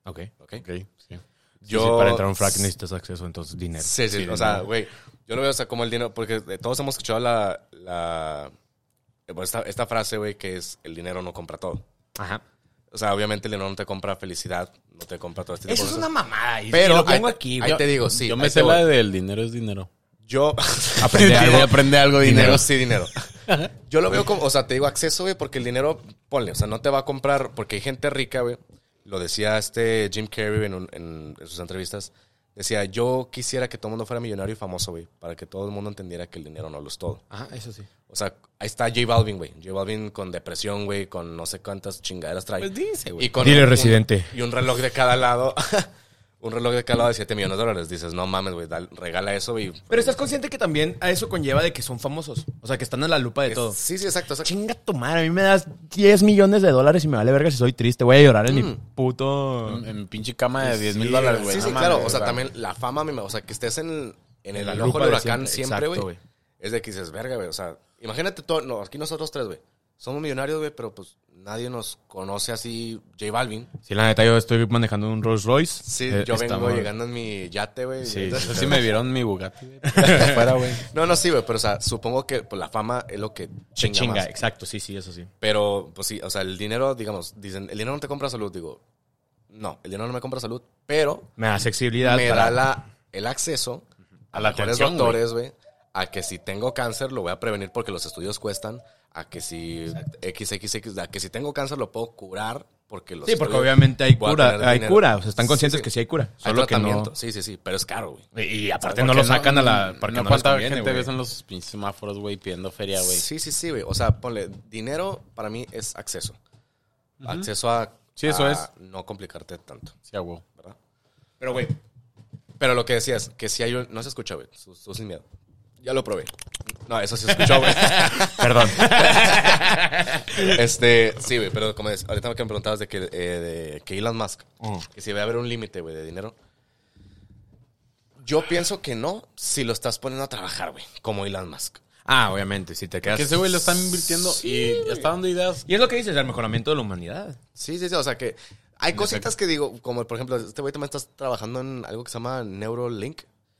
Ok. ¿Ok? Ok, sí. Yo, para entrar a un frac necesitas acceso, entonces dinero. Sí, sí, o sea, güey, yo lo veo o sea, como el dinero, porque eh, todos hemos escuchado la, la eh, esta, esta frase, güey, que es el dinero no compra todo. Ajá. O sea, obviamente el dinero no te compra felicidad, no te compra todo este tipo Eso de es cosas. una mamada. Y, Pero y lo pongo ahí, aquí. ahí yo- te digo, sí. Yo ahí me te sé voy. la del dinero es dinero. Yo Aprende algo. Aprende algo de dinero dinero. sí, dinero. Yo lo veo como, o sea, te digo acceso, güey, porque el dinero, ponle, o sea, no te va a comprar, porque hay gente rica, güey. Lo decía este Jim Carrey en, un- en- en sus entrevistas. Decía, yo quisiera que todo el mundo fuera millonario y famoso, güey, para que todo el mundo entendiera que el dinero no lo es todo. Ajá, eso sí. O sea, ahí está J Balvin, güey. J Balvin con depresión, güey, con no sé cuántas chingaderas trae. Pues dice, güey. Y con Dile, un- residente. Y un reloj de cada lado. un reloj de cada lado de 7 millones de dólares. Dices, no mames, güey, regala eso y... Pero estás consciente que también a eso conlleva de que son famosos. O sea, que están en la lupa de todo. Sí, sí, exacto. exacto. Chinga tu madre, a mí me das 10 millones de dólares y me vale verga si soy triste. Voy a llorar en mi puto... En, en pinche cama de 10 mil dólares, güey. Sí, sí, No claro. mames, O sea, también la fama, mi- o sea, que estés en, en el la ojo lupa del de huracán siempre. güey. Es de que dices, verga, güey. O sea, imagínate todo, no, aquí nosotros tres, güey. Somos millonarios, güey, pero pues nadie nos conoce así. J Balvin. Sí, la neta, yo estoy manejando un Rolls Royce. Sí, Eh, yo vengo llegando en mi yate, güey. Sí, Eso sí me vieron mi Bugatti. No, no, sí, güey, pero o sea, supongo que pues, la fama es lo que chinga, chinga, más. exacto, sí, sí, eso sí. Pero, pues sí, o sea, el dinero, digamos, dicen, el dinero no te compra salud, digo, no, el dinero no me compra salud, pero Me da accesibilidad me para... da la, el acceso a, A la mejores atención, doctores, güey, a que si tengo cáncer lo voy a prevenir porque los estudios cuestan, a que si XXX, a que si tengo cáncer lo puedo curar porque los Sí, porque obviamente hay cura, hay dinero. cura. O sea, están conscientes Sí, sí. que sí hay cura. Hay Solo que no... tratamiento, sí, sí, sí, pero es caro, güey. Y aparte no lo sacan a la... Porque no, no, cuánta conviene, gente ves en los semáforos, güey, pidiendo feria, güey. Sí, sí, sí, güey. O sea, ponle, dinero para mí es acceso. Acceso a, Sí, eso a es. no complicarte tanto, Sí, a huevo. ¿verdad? Pero, güey, Pero lo que decías, que si hay un... No se escucha, güey. Tú sin miedo. Ya lo probé. No, eso se escuchó, güey. perdón. este, sí, güey, pero como es, ahorita me preguntabas de que, eh, de que Elon Musk, que si va a haber un límite, güey, de dinero. Yo pienso que no, si lo estás poniendo a trabajar, güey, como Elon Musk. Ah, obviamente, si te quedas... Que ese güey lo están invirtiendo y está dando ideas. Y es lo que dices, el mejoramiento de la humanidad. Sí, sí, sí, o sea que hay cositas que digo, como por ejemplo, este güey también estás trabajando en algo que se llama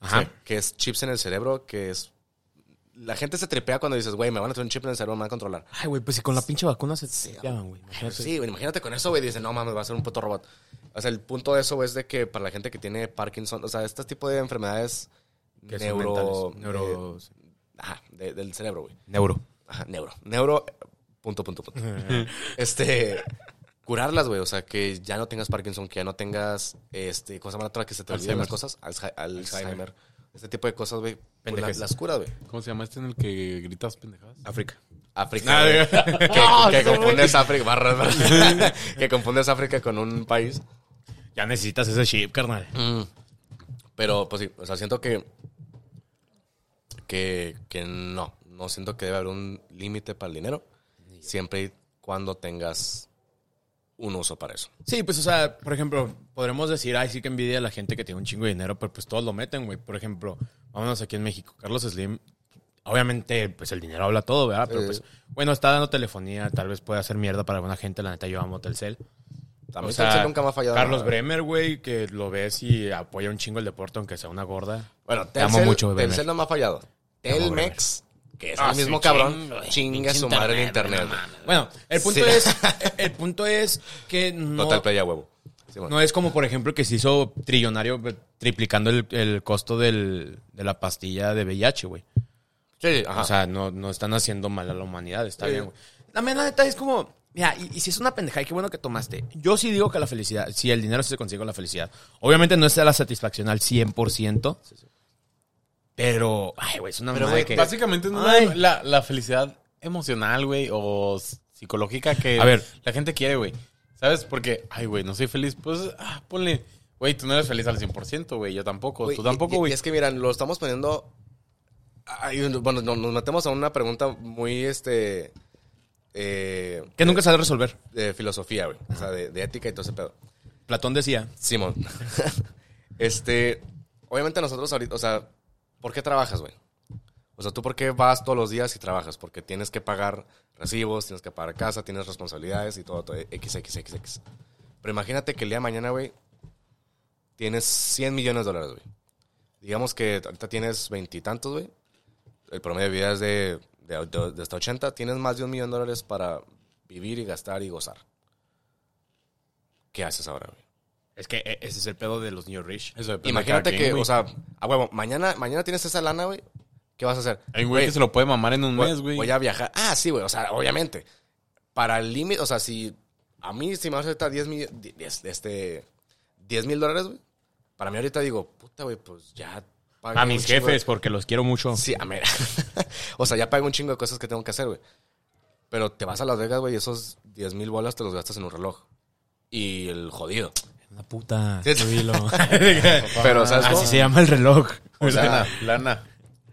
Ajá. Sí, que es chips en el cerebro, que es... La gente se tripea cuando dices, güey, me van a tener un chip en el cerebro, me van a controlar. Ay, güey, pues si con la pinche vacuna se llaman, güey. Sí, güey, imagínate con eso, güey, dice, no mames, va a ser un puto robot. O sea, el punto de eso es de que para la gente que tiene Parkinson, o sea, este tipo de enfermedades Que neuro... mentales. Neuro- eh, ajá, de- del cerebro, güey. Neuro. Ajá, neuro. Neuro, eh, punto, punto, punto. este, curarlas, güey. O sea, que ya no tengas Parkinson, que ya no tengas, este, ¿cómo se llama la otra? Que se te olviden las cosas. Alzheimer. Alzheimer. Este tipo de cosas, güey. Pues Pendejes. las curas, güey. ¿Cómo se llama este en el que gritas pendejadas? África. África. güey. que, que confundes África, barras, barras. que confundes África con un país. Ya necesitas ese chip, carnal. Pero, pues sí, o sea, siento que. Que, que no. No siento que debe haber un límite para el dinero. Siempre y cuando tengas un uso para eso. Sí, pues, o sea, por ejemplo, podremos decir, ay, sí que envidia a la gente que tiene un chingo de dinero, pero pues todos lo meten, güey. Por ejemplo, vámonos aquí en México. Carlos Slim, obviamente, pues el dinero habla todo, ¿verdad? Pero Sí. pues, bueno, está dando telefonía, tal vez puede hacer mierda para alguna gente. La neta, yo amo Telcel. También O sea, Telcel nunca me ha fallado. Carlos nada. Bremer, güey, que lo ves y apoya un chingo el deporte, aunque sea una gorda. Bueno, Te amo Telcel, mucho. Telcel no me ha fallado. Telmex, que es Ah, el mismo sí, cabrón, Pinche su madre el internet, no güey. Bueno, el punto Sí. es, el punto es que no, Total play a huevo. Sí, bueno. no es como, por ejemplo, que se hizo trillonario eh, triplicando el, el costo del, de la pastilla de VIH, güey. Sí, sí, ajá. O sea, no, no están haciendo mal a la humanidad, está Sí. bien, güey. También la neta es como, Mira, y, y si es una pendejada, y qué bueno que tomaste. Yo sí digo que la felicidad, si el dinero sí se consigue con la felicidad. Obviamente no es la satisfacción al 100%. Pero, ay, güey, es una Pero, güey, que... básicamente es la, la felicidad emocional, güey, o psicológica que A ver. la gente quiere, güey. ¿Sabes? Porque, ay, güey, no soy feliz. Pues, ah, ponle. Güey, tú no eres feliz al 100%, güey. Yo tampoco. Güey, tú tampoco, güey. Y es que, miran, lo estamos poniendo... ay, bueno, no- nos metemos a una pregunta muy, este... eh, Que nunca se ha de resolver. de filosofía, güey. O sea, de, de ética y todo ese pedo. Platón decía, Simón. este, obviamente nosotros ahorita, o sea, ¿por qué trabajas, güey? O sea, ¿tú por qué vas todos los días y trabajas? Porque tienes que pagar recibos, tienes que pagar casa, tienes responsabilidades y todo, todo X, X, X, X. Pero imagínate que el día de mañana, güey, tienes 100 millones de dólares, güey. Digamos que ahorita tienes veintitantos, güey. El promedio de vida es de- de hasta 80. Tienes más de un millón de dólares para vivir y gastar y gozar. ¿Qué haces ahora, güey? Es que e- ese es el pedo de los New Rich. Imagínate quien, que, o sea, a huevo, mañana, mañana tienes esa lana, güey. ¿Qué vas a hacer? Hay un güey que se lo puede mamar en un mes, güey. voy a viajar. Ah, sí, güey, o sea, obviamente. Para el límite, o sea, si a mí, si me vas a ahorita 10 mil, 10, este, 10 mil dólares, güey. Para mí ahorita digo, puta, güey, pues ya pagué A un mis de- jefes, porque los quiero mucho. Sí, a ver. o sea, ya pago un chingo de cosas que tengo que hacer, güey. Pero te vas a Las Vegas, güey, y esos 10 mil bolas te los gastas en un reloj. Y el jodido. Una puta. Pero, ¿sabes? Así se llama el reloj. O sea, lana, lana.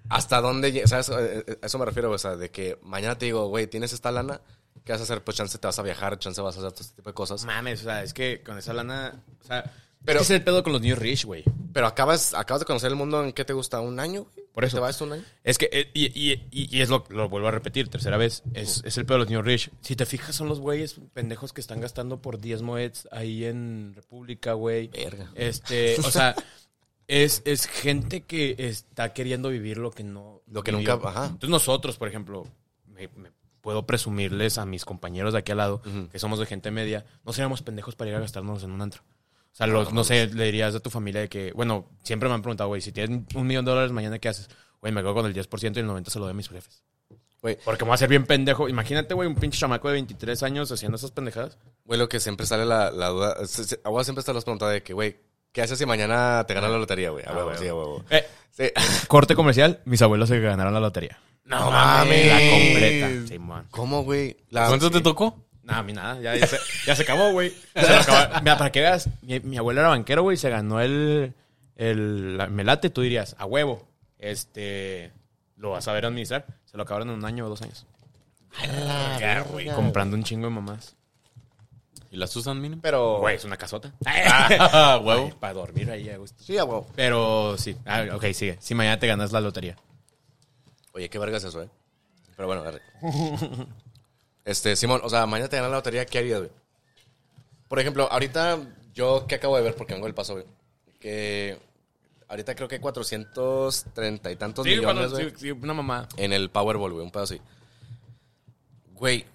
¿Hasta dónde? lle- ¿Sabes? Eh, eh, A eso me refiero, o sea, de que mañana te digo, güey, tienes esta lana, ¿qué vas a hacer? Pues chance te vas a viajar, chance vas a hacer todo este tipo de cosas. Mames, o sea, es que con esa lana. O sea, Pero- es el pedo con los New Rich, güey. Pero acabas, acabas de conocer el mundo en qué te gusta, un año, güey. Por eso. ¿Te vas un año? Es que, eh, y, y, y, y es lo, lo vuelvo a repetir, tercera vez, es, es el pedo de los New Rich. Si te fijas, son los güeyes pendejos que están gastando por 10 moeds ahí en República, güey. Verga. Este, o sea, es, es gente que está queriendo vivir lo que no. Lo que vivió. nunca- ajá. Entonces nosotros, por ejemplo, me, me puedo presumirles a mis compañeros de aquí al lado, que somos de gente media, no seríamos pendejos para ir a gastarnos en un antro. O sea, los, no sé, le dirías a tu familia de que, bueno, siempre me han preguntado, güey, si tienes un millón de dólares mañana, ¿qué haces? Güey, me quedo con el 10% y el 90% se lo doy a mis jefes. Güey, Porque me voy a hacer bien pendejo. Imagínate, güey, un pinche chamaco de 23 años haciendo esas pendejadas. güey, lo que siempre sale la, la duda, se- se- a vos siempre está la pregunta de que, güey, ¿qué haces si mañana te ganas la lotería, güey? A Ah, huevo, sí, a huevo. Eh, Sí. corte comercial, mis abuelos se ganaron la lotería. No La mames. completa. Simón. ¿Cómo, güey? La- ¿Cuánto te tocó? No, a mí nada, ya, ya se, ya se acabó, güey. Se lo acabó. Mira, para que veas, mi, mi abuelo era banquero, güey, se ganó el, el la- melate, tú dirías, a huevo. Este, lo vas a ver administrar. Se lo acabaron en un año o dos años. Ya, güey, comprando un chingo de mamás. ¿Y la Susan mínimo? Pero, Güey, es una casota. Ah, huevo. Ay, para dormir ahí a gusto. sí, a huevo. Pero sí, ah, ok, sigue. Si mañana te ganas la lotería. Oye, qué verga es eso, eh. Pero bueno, dale. Este, Simón, o sea, mañana te ganas la lotería, ¿qué harías, güey? Por ejemplo, ahorita yo que acabo de ver, porque vengo del paso, güey, que ahorita creo que hay 430 y tantos Sí, millones, bueno, güey, sí, sí, una mamá. en el Powerball, güey, un pedo así. Güey,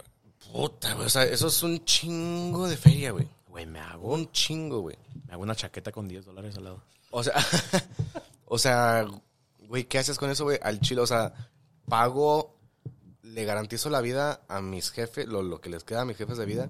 puta, güey, o sea, eso es un chingo de feria, güey. Güey, me hago, Un chingo, güey. me hago una chaqueta con 10 dólares al lado. O sea, o sea, güey, ¿qué haces con eso, güey? Al chile, o sea, pago, le garantizo la vida a mis jefes, lo, lo que les queda a mis jefes de vida,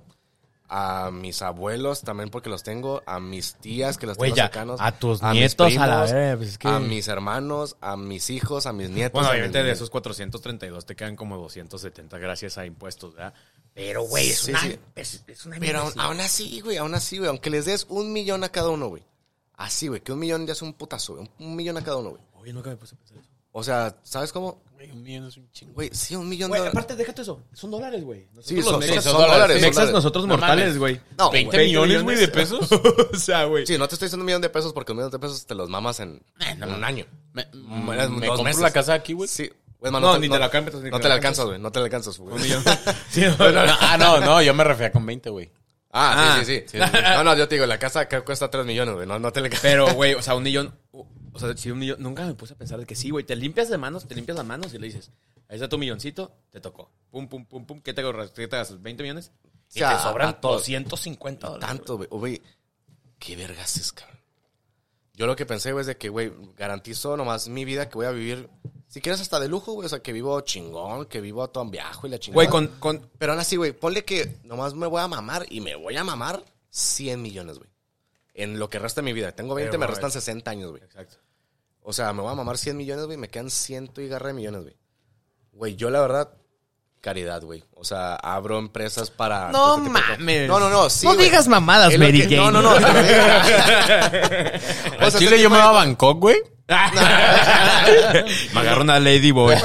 a mis abuelos también porque los tengo, a mis tías que los Güey, tengo ya, cercanos, a tus mis nietos, a la verga, pues es que- a mis hermanos, a mis hijos, a mis nietos. Bueno, a obviamente de esos 432 te quedan como 270 gracias a impuestos, ¿verdad? Pero, güey, es, Sí, una, sí. es, es una Pero aún, imbécil. aún así, güey, aún así, güey, aunque les des un millón a cada uno, güey. Así, güey, que un millón ya es un putazo, güey. Un, un millón a cada uno, güey. Oye, nunca me puse a pensar eso. O sea, ¿sabes cómo? Güey, un millón es un chingo. Güey, sí, un millón Güey, de aparte, déjate eso. Son dólares, güey. Nosotros Sí, los son, mexas- son- dólares. son mexas, dólares. nosotros No mortales, mames. güey. No, 20 güey. millones, güey, de pesos. o sea, güey. Sí, no te estoy diciendo un millón de pesos porque un millón de pesos te los mamas en, en un año. Me, Mm, me dos compro meses. la casa aquí, güey. Sí. Güey, man, No, ni te la alcanzas, ni No te te la alcanzas, güey. No te la alcanzas, güey. Un millón. Sí, No, ah, no, no, yo me refería con 20, güey. Ah, Ah. sí, sí, sí. No, no, yo te digo, la casa acá cuesta 3 millones, güey. No, no te la alcanzas. Pero, güey, o sea, un millón. O sea, si un millón. Nunca me puse a pensar de que sí, güey. Te limpias de manos, te limpias las manos y le dices, ahí está tu milloncito, te tocó. Pum, pum, pum, pum. ¿Qué te? ¿Qué te gastas? ¿20 millones? Y sea, te sobran a todo. 250 dólares. Tanto, güey. Güey, qué vergas es, cabrón. yo lo que pensé, güey, es de que, güey, garantizo nomás mi vida que voy a vivir, si quieres hasta de lujo, güey, o sea, que vivo chingón, que vivo a todo un viaje y la chingada. Güey, con, con... Pero aún así, güey, ponle que nomás me voy a mamar y me voy a mamar 100 millones, güey. En lo que resta de mi vida. Tengo 20, Pero, me restan 60 años, güey. Exacto. O sea, me voy a mamar 100 millones, güey. Me quedan ciento y garra de millones, güey. Güey, yo la verdad, caridad, güey. O sea, abro empresas para... No este mames. No, no, no. Sí, No güey. digas mamadas, Es lo Mary que- Jane. No, no, no. Al Chile yo me voy a Bangkok, güey. Me agarro una Ladyboy.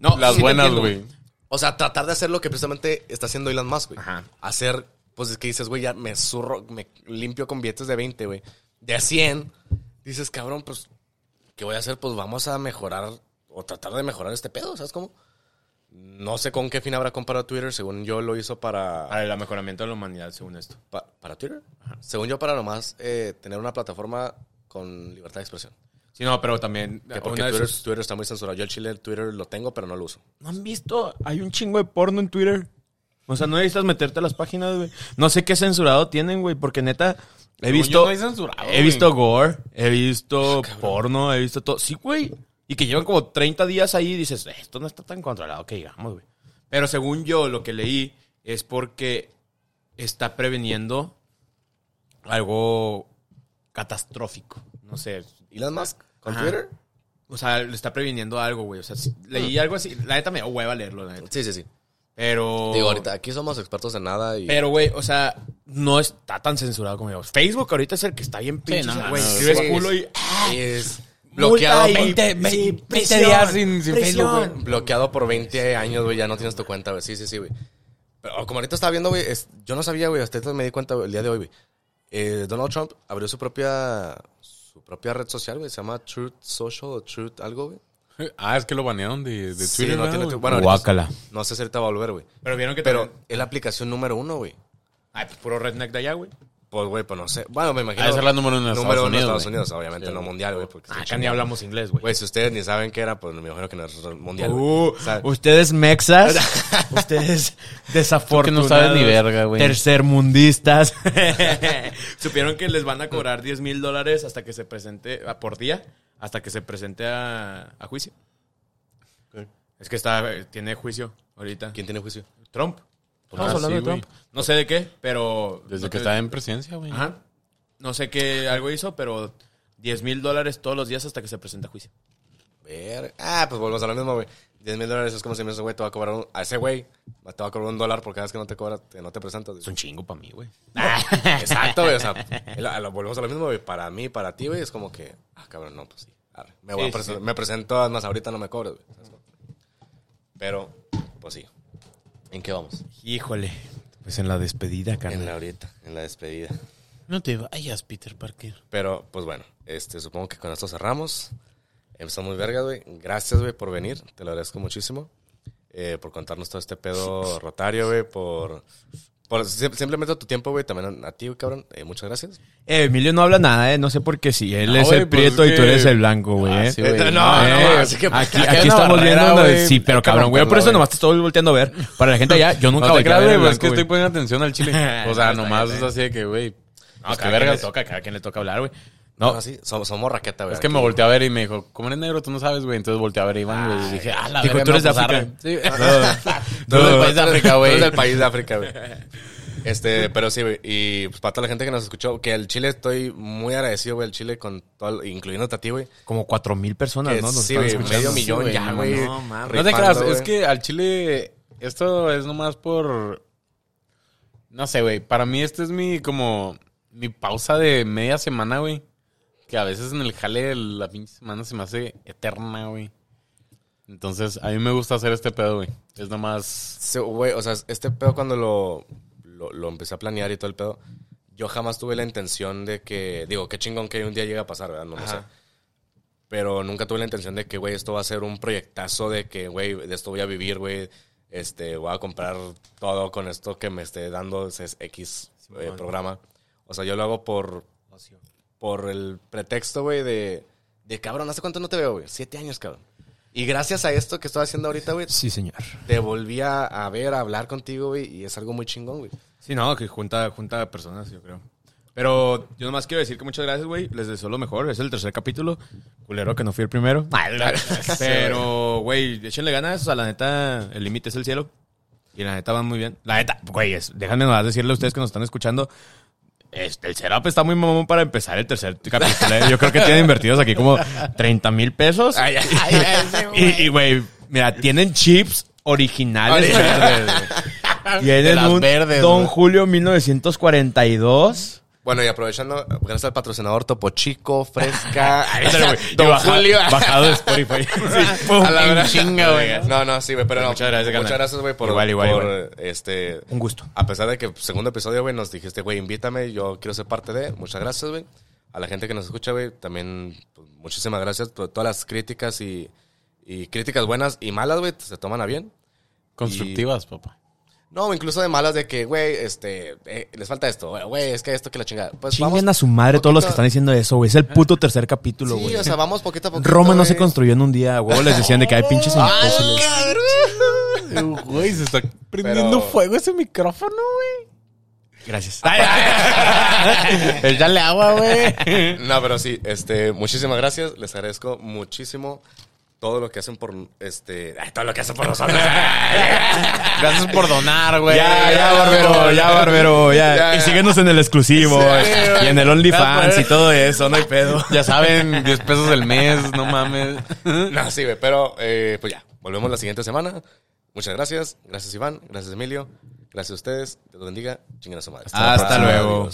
no, Las sí te buenas, entiendo, güey. O sea, tratar de hacer lo que precisamente está haciendo Elon Musk, güey. Ajá. Hacer, pues es que dices, güey, ya me zurro, me limpio con billetes de 20, güey. De a 100. Dices, cabrón, pues, ¿qué voy a hacer? Pues vamos a mejorar o tratar de mejorar este pedo, ¿sabes cómo? No sé con qué fin habrá comparado Twitter, según yo lo hizo para... Para el mejoramiento de la humanidad, según esto. pa- ¿Para Twitter? Según yo, para nomás eh, tener una plataforma con libertad de expresión. Sí, no, pero también... Que porque Twitter, Twitter está muy censurado. Yo el chile el Twitter lo tengo, pero no lo uso. ¿No han visto? Hay un chingo de porno en Twitter. O sea, no necesitas meterte a las páginas, güey. No sé qué censurado tienen, güey, porque neta... He visto... no censurado, he visto gore, he visto porno, he visto todo. Sí, güey. Y que llevan como 30 días ahí y dices, esto no está tan controlado que digamos, güey. Pero según yo, lo que leí es porque está preveniendo algo catastrófico. No sé. Elon Musk con Ajá. Twitter. O sea, le está previniendo algo, güey. O sea, sí, leí algo así. La neta me dio hueva leerlo, la neta. Sí, sí, sí. Pero. Digo, ahorita aquí somos expertos en nada y... Pero, güey, o sea, no está tan censurado como digamos. Facebook ahorita es el que está bien pinche. no, güey, no, escribes sí. culo y. es bloqueado, por, 20, 20, 20 días sin, sin Facebook, güey. bloqueado por 20 años, güey. Ya no tienes tu cuenta, güey. Sí, sí, sí, güey. Pero como ahorita estaba viendo, güey, es- yo no sabía, güey, hasta ahorita me di cuenta el día de hoy, güey. Eh, Donald Trump abrió su propia su propia red social, güey. Se llama Truth Social o Truth algo, güey. Ah, es que lo banearon de, de Sí, Twitter, no ¿verdad, tiene tu- bueno, Guácala. No sé si ahorita va a volver, güey. Pero vieron que Pero también- es la aplicación número uno, güey. Ay, pues puro redneck de allá, güey. Pues, güey, pues no sé. Bueno, me imagino. De ser la número uno en número Estados uno en Unidos, Estados güey. Unidos, obviamente, Sí, no güey. mundial, güey. porque Acá ni hablamos inglés, güey. Güey, si ustedes ni saben qué era, pues me imagino que no es mundial. güey. Uh, O sea, ustedes mexas, ustedes desafortunados, Tú que no sabes ni verga, güey. tercermundistas, supieron que les van a cobrar 10 mil dólares hasta que se presente, ah, por día, hasta que se presente a, a juicio. Es que está, eh, tiene juicio ahorita. ¿Quién tiene juicio? Trump. Estamos Ah, hablando sí, de Trump. No sé de qué, pero... Desde no que te- estaba en presidencia, güey. Ajá. No sé qué algo hizo, pero 10 mil dólares todos los días hasta que se presente a juicio. Ver. Ah, pues volvemos a lo mismo, güey. 10 mil dólares es como si me dice, güey, te va a cobrar un... A ese güey te va a cobrar un dólar por cada vez que no te cobra, que no te presentas. güey. Es un chingo para mí, güey. Exacto, güey. O sea, lo- volvemos a lo mismo, güey. Para mí, para ti, güey, es como que... Ah, cabrón, no, pues sí. arre. Me, voy Sí, a presen- sí. me presento, más ahorita no me cobres, güey. Pero, pues sí. ¿En qué vamos? Híjole. Pues en la despedida, En carnal. la ahorita, en la despedida. No te vayas, Peter Parker. Pero, pues bueno, este, supongo que con esto cerramos. Empezó muy verga, güey. Gracias, güey, por venir. Te lo agradezco muchísimo. Eh, por contarnos todo este pedo rotario, güey. Por, por sim- simplemente tu tiempo, güey. También a ti, cabrón. Eh, muchas gracias. Eh, Emilio no habla nada, ¿eh? No sé por qué sí. Él No, es el pues prieto es y tú eres el blanco, güey. Ah, ¿eh? sí. Eh, No, Eh, no, así que- aquí, aquí estamos barrera, viendo. una-. Sí, pero cabrón, güey. Por eso nomás te estoy volteando a ver. Para la gente allá, yo nunca No volteé a ver pues es que estoy poniendo atención al chile. O No, sea, nomás es así de que, güey. No, Pues cada quien le toca, cada quien le toca hablar, güey. No, No, sí, somos, somos raqueta, güey. Es que me aquí. volteó a ver y me dijo, como eres negro, tú no sabes, güey. Entonces volteé a ver a Iván, güey. Y dije, ah, la Dijo, tú eres de pues, África. Sí. Tú eres del país de África, güey. Tú eres del país de África, güey. Este, pero sí, güey. Y pues para toda la gente que nos escuchó, que el Chile estoy muy agradecido, güey, el Chile, con todo, incluyéndote a ti, güey. como cuatro mil personas, Que ¿no? Nos sí, están escuchando. medio millón ya, güey. no, mames. No te creas, es que al chile esto es nomás por... No sé, güey. Para mí este es mi, como, mi pausa de media semana, güey. Que a veces en el jale la pinche semana se me hace eterna, güey. Entonces, a mí me gusta hacer este pedo, güey. Es nomás... Sí, güey, o sea, este pedo cuando lo, lo, lo empecé a planear y todo el pedo, yo jamás tuve la intención de que, digo, qué chingón que un día llegue a pasar, ¿verdad? No lo sé. Pero nunca tuve la intención de que, güey, esto va a ser un proyectazo de que, güey, de esto voy a vivir, güey. Este, voy a comprar todo con esto que me esté dando ese X eh, programa. O sea, yo lo hago por, por el pretexto, güey, de, de cabrón, ¿hace cuánto no te veo, güey? Siete años, cabrón. Y gracias a esto que estoy haciendo ahorita, güey, Sí, señor. te volví a, a ver, a hablar contigo, güey, y es algo muy chingón, güey. Sí, no, que junta, junta personas, yo creo. Pero yo nomás quiero decir que muchas gracias, güey. Les deseo lo mejor. Es el tercer capítulo. Culero que no fui el primero. Pero, güey, échenle ganas. O sea, la neta, el límite es el cielo. Y la neta van muy bien. La neta, güey, déjenme nomás decirle a ustedes que nos están escuchando. Este, el setup está muy mamón para empezar el tercer capítulo. ¿eh? Yo creo que tienen invertidos aquí como 30 mil pesos. y, y, güey, mira, tienen chips originales. De Tienen un verdes, Don güey. Julio 1942. Bueno, y aprovechando, gracias al patrocinador Topo Chico, Fresca, Don baja- Julio. Bajado de Spotify. A la verdad. chinga, güey. No, no, sí, güey, pero no. Muchas gracias. Muchas gracias, güey, por, Igual, igual, por, igual. este... Un gusto. A pesar de que segundo episodio, güey, nos dijiste, güey, invítame, yo quiero ser parte de. Muchas gracias, güey. A la gente que nos escucha, güey, también pues, muchísimas gracias por todas las críticas y, y críticas buenas y malas, güey, se toman a bien. Constructivas, papá. No, incluso de malas de que, güey, este, eh, les falta esto, güey, es que esto que la chingada. Pues Chinguen a su madre todos los que están diciendo eso, güey. Es el puto tercer capítulo, Sí, güey. o sea, vamos poquito a poquito. Roma no se güey. construyó en un día, huevo les decían de que hay pinches imbéciles. Güey, se está prendiendo Pero- fuego ese micrófono, güey. Gracias. Échale agua, güey. No, pero sí, este, muchísimas gracias. Les agradezco muchísimo todo lo que hacen por, este, ay, todo lo que hacen por nosotros. Gracias por donar, güey. Ya, ya, barbero, ya, barbero, ya. Ya. Y síguenos en el exclusivo, y en el OnlyFans y todo eso, no hay pedo. Ya saben, 10 pesos el mes, no mames. no, sí, güey, pero, eh, pues ya, volvemos la siguiente semana. Muchas gracias. Gracias, Iván. Gracias, Emilio. Gracias a ustedes. Dios los bendiga. Chinguen a su madre. Hasta luego.